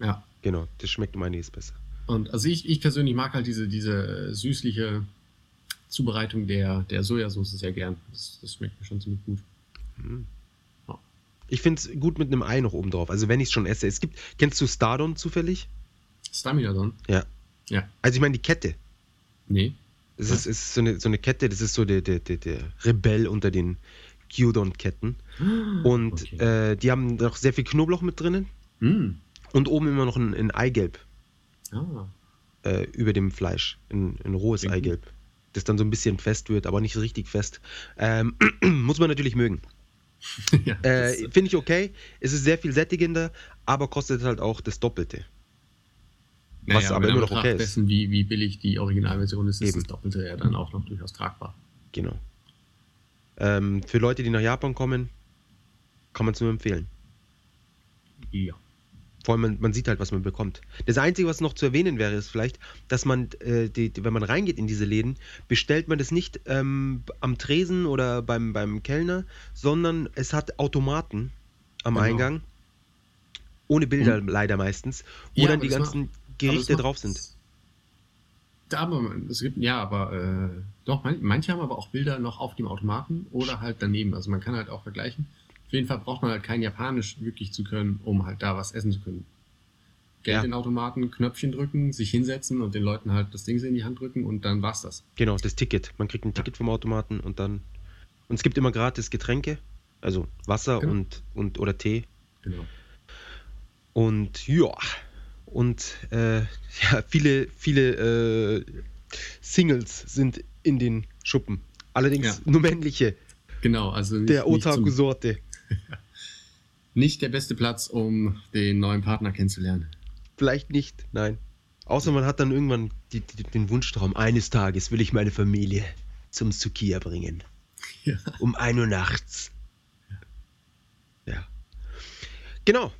Ja. Genau, das schmeckt um einiges besser. Und also ich, ich persönlich mag halt diese, diese süßliche Zubereitung der, der Sojasauce sehr gern. Das, das schmeckt mir schon ziemlich gut. Ich finde es gut mit einem Ei noch oben drauf. Also wenn ich es schon esse. Es gibt, kennst du Stardon zufällig? Stamina dann? Ja. Ja. Also ich meine die Kette. Nee. Es ist, es ist so, eine, so eine Kette, das ist so der, der, der, der Rebell unter den Gyudon-Ketten. Und Okay. äh, die haben noch sehr viel Knoblauch mit drinnen Mm. und oben immer noch ein, ein Eigelb Ah. äh, über dem Fleisch. Ein, ein rohes gut. Eigelb. Das dann so ein bisschen fest wird, aber nicht so richtig fest. Ähm, muss man natürlich mögen. ja, Äh, das- Finde ich okay. Es ist sehr viel sättigender, aber kostet halt auch das Doppelte. Was Naja, aber immer noch okay ist. Dessen, wie, wie billig die Originalversion ist, ist Eben. das Doppelte ja dann auch noch durchaus tragbar. Genau. Ähm, für Leute, die nach Japan kommen, kann man es nur empfehlen. Ja. Vor allem, man, man sieht halt, was man bekommt. Das Einzige, was noch zu erwähnen wäre, ist vielleicht, dass man, äh, die, die, wenn man reingeht in diese Läden, bestellt man das nicht ähm, am Tresen oder beim, beim Kellner, sondern es hat Automaten am Genau. Eingang. Ohne Bilder leider meistens, wo Ja, dann die ganzen Gerichte drauf sind. Da, aber es gibt, ja, aber äh, doch, man, manche haben aber auch Bilder noch auf dem Automaten oder halt daneben. Also man kann halt auch vergleichen. Auf jeden Fall braucht man halt kein Japanisch wirklich zu können, um halt da was essen zu können. Geld Ja. in den Automaten, Knöpfchen drücken, sich hinsetzen und den Leuten halt das Ding in die Hand drücken und dann war's das. Genau, das Ticket. Man kriegt ein Ticket vom Automaten und dann. Und es gibt immer gratis Getränke, also Wasser Genau. und, und oder Tee. Genau. Und ja, und äh, ja, viele, viele äh, Singles sind in den Schuppen. Allerdings Ja. nur männliche, Genau, also nicht, der Otaku-Sorte. nicht der beste Platz, um den neuen Partner kennenzulernen. Vielleicht nicht, nein. Außer man hat dann irgendwann die, die, den Wunschtraum, eines Tages will ich meine Familie zum Sukiya bringen. Ja. Um 1 Uhr nachts. Ja. Genau.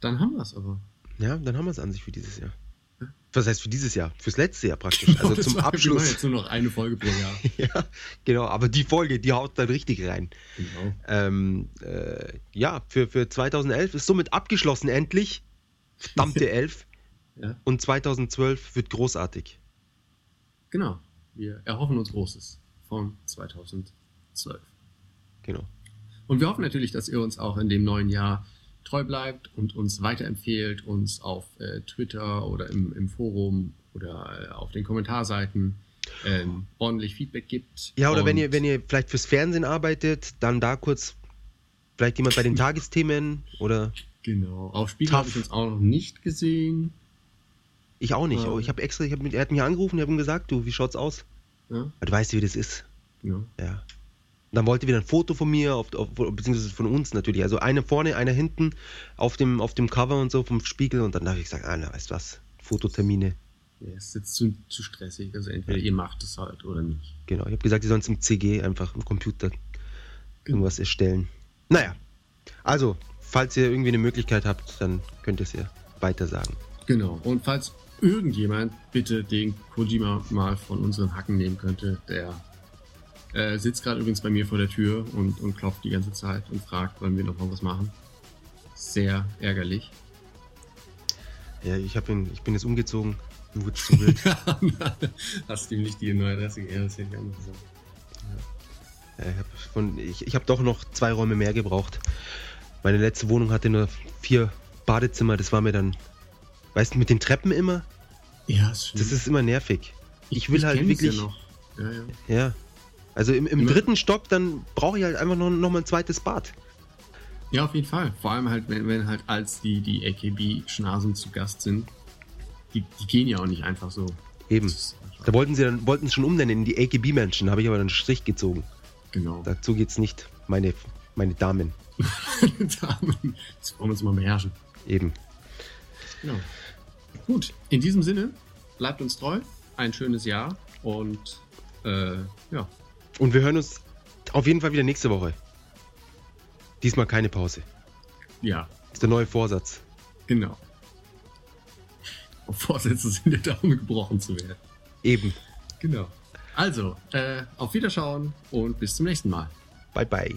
Dann haben wir es aber. Ja, dann haben wir es an sich für dieses Jahr. Was heißt für dieses Jahr? Fürs letzte Jahr praktisch. Also zum war- Wir machen Abschluss. jetzt nur noch eine Folge pro Jahr. Ja, genau. Aber die Folge, die haut dann richtig rein. Genau. Ähm, äh, ja, für, für 2011 ist somit abgeschlossen endlich. Verdammte 11. Ja. Und 2012 wird großartig. Genau. Wir erhoffen uns Großes von 2012. Genau. Und wir hoffen natürlich, dass ihr uns auch in dem neuen Jahr treu bleibt und uns weiterempfehlt, uns auf äh, Twitter oder im, im Forum oder äh, auf den Kommentarseiten ähm, ordentlich Feedback gibt. Ja, oder wenn ihr, wenn ihr vielleicht fürs Fernsehen arbeitet, dann da kurz vielleicht jemand bei den Tagesthemen oder Genau. Auf Spiegel habe ich uns auch noch nicht gesehen. ich auch nicht. Ja. Oh, ich habe extra, ich hab, er hat mich angerufen, ich habe ihm gesagt, du, wie schaut's aus? Ja, Du weißt, wie das ist. genau. Ja. Dann wollte wieder ein Foto von mir, auf, auf, beziehungsweise von uns natürlich. Also einer vorne, einer hinten auf dem, auf dem Cover und so vom Spiegel. Und dann habe ich gesagt, ah, na, weißt du was, Fototermine. Ja, es ist jetzt zu, zu stressig. Also entweder ihr macht es halt oder nicht. Genau, ich habe gesagt, die sollen es im CG einfach im Computer irgendwas erstellen. Naja, also, falls ihr irgendwie eine Möglichkeit habt, dann könnt ihr es ja weiter sagen. Genau. Und falls irgendjemand bitte den Kojima mal von unseren Hacken nehmen könnte, der Äh, sitzt gerade übrigens bei mir vor der Tür und, und klopft die ganze Zeit und fragt, wollen wir noch mal was machen. Sehr ärgerlich. Ja, ich, ihn, ich bin jetzt umgezogen. Mir wurde zu wild. Hast du ihm nicht die neue Adresse gegeben? Ja, das hätte ich gesagt. Ja, ich habe von- ich, ich hab doch noch zwei Räume mehr gebraucht. Meine letzte Wohnung hatte nur vier Badezimmer. Das war mir dann, weißt du, mit den Treppen immer. Ja, ist. Das ist immer nervig. Ich will halt kenn's wirklich- Ja, noch. ja, ja. Also im, im dritten Stock, dann brauche ich halt einfach noch, noch mal ein zweites Bad. ja, auf jeden Fall. Vor allem halt, wenn, wenn halt als die, die AKB-Schnasen zu Gast sind. Die, die gehen ja auch nicht einfach so. Eben. Da wollten sie dann wollten es schon umnennen in die AKB-Menschen, habe ich aber dann einen Strich gezogen. Genau. Dazu geht's nicht, meine, meine Damen. Damen, das wollen wir uns mal beherrschen. Eben. Genau. Gut, in diesem Sinne, bleibt uns treu, ein schönes Jahr und äh, ja, Und wir hören uns auf jeden Fall wieder nächste Woche. Diesmal keine Pause. ja, Das ist der neue Vorsatz. genau. Auf Vorsätze sind ja darum gebrochen zu werden. Eben. Genau. Also, äh, auf Wiederschauen und bis zum nächsten Mal. Bye bye.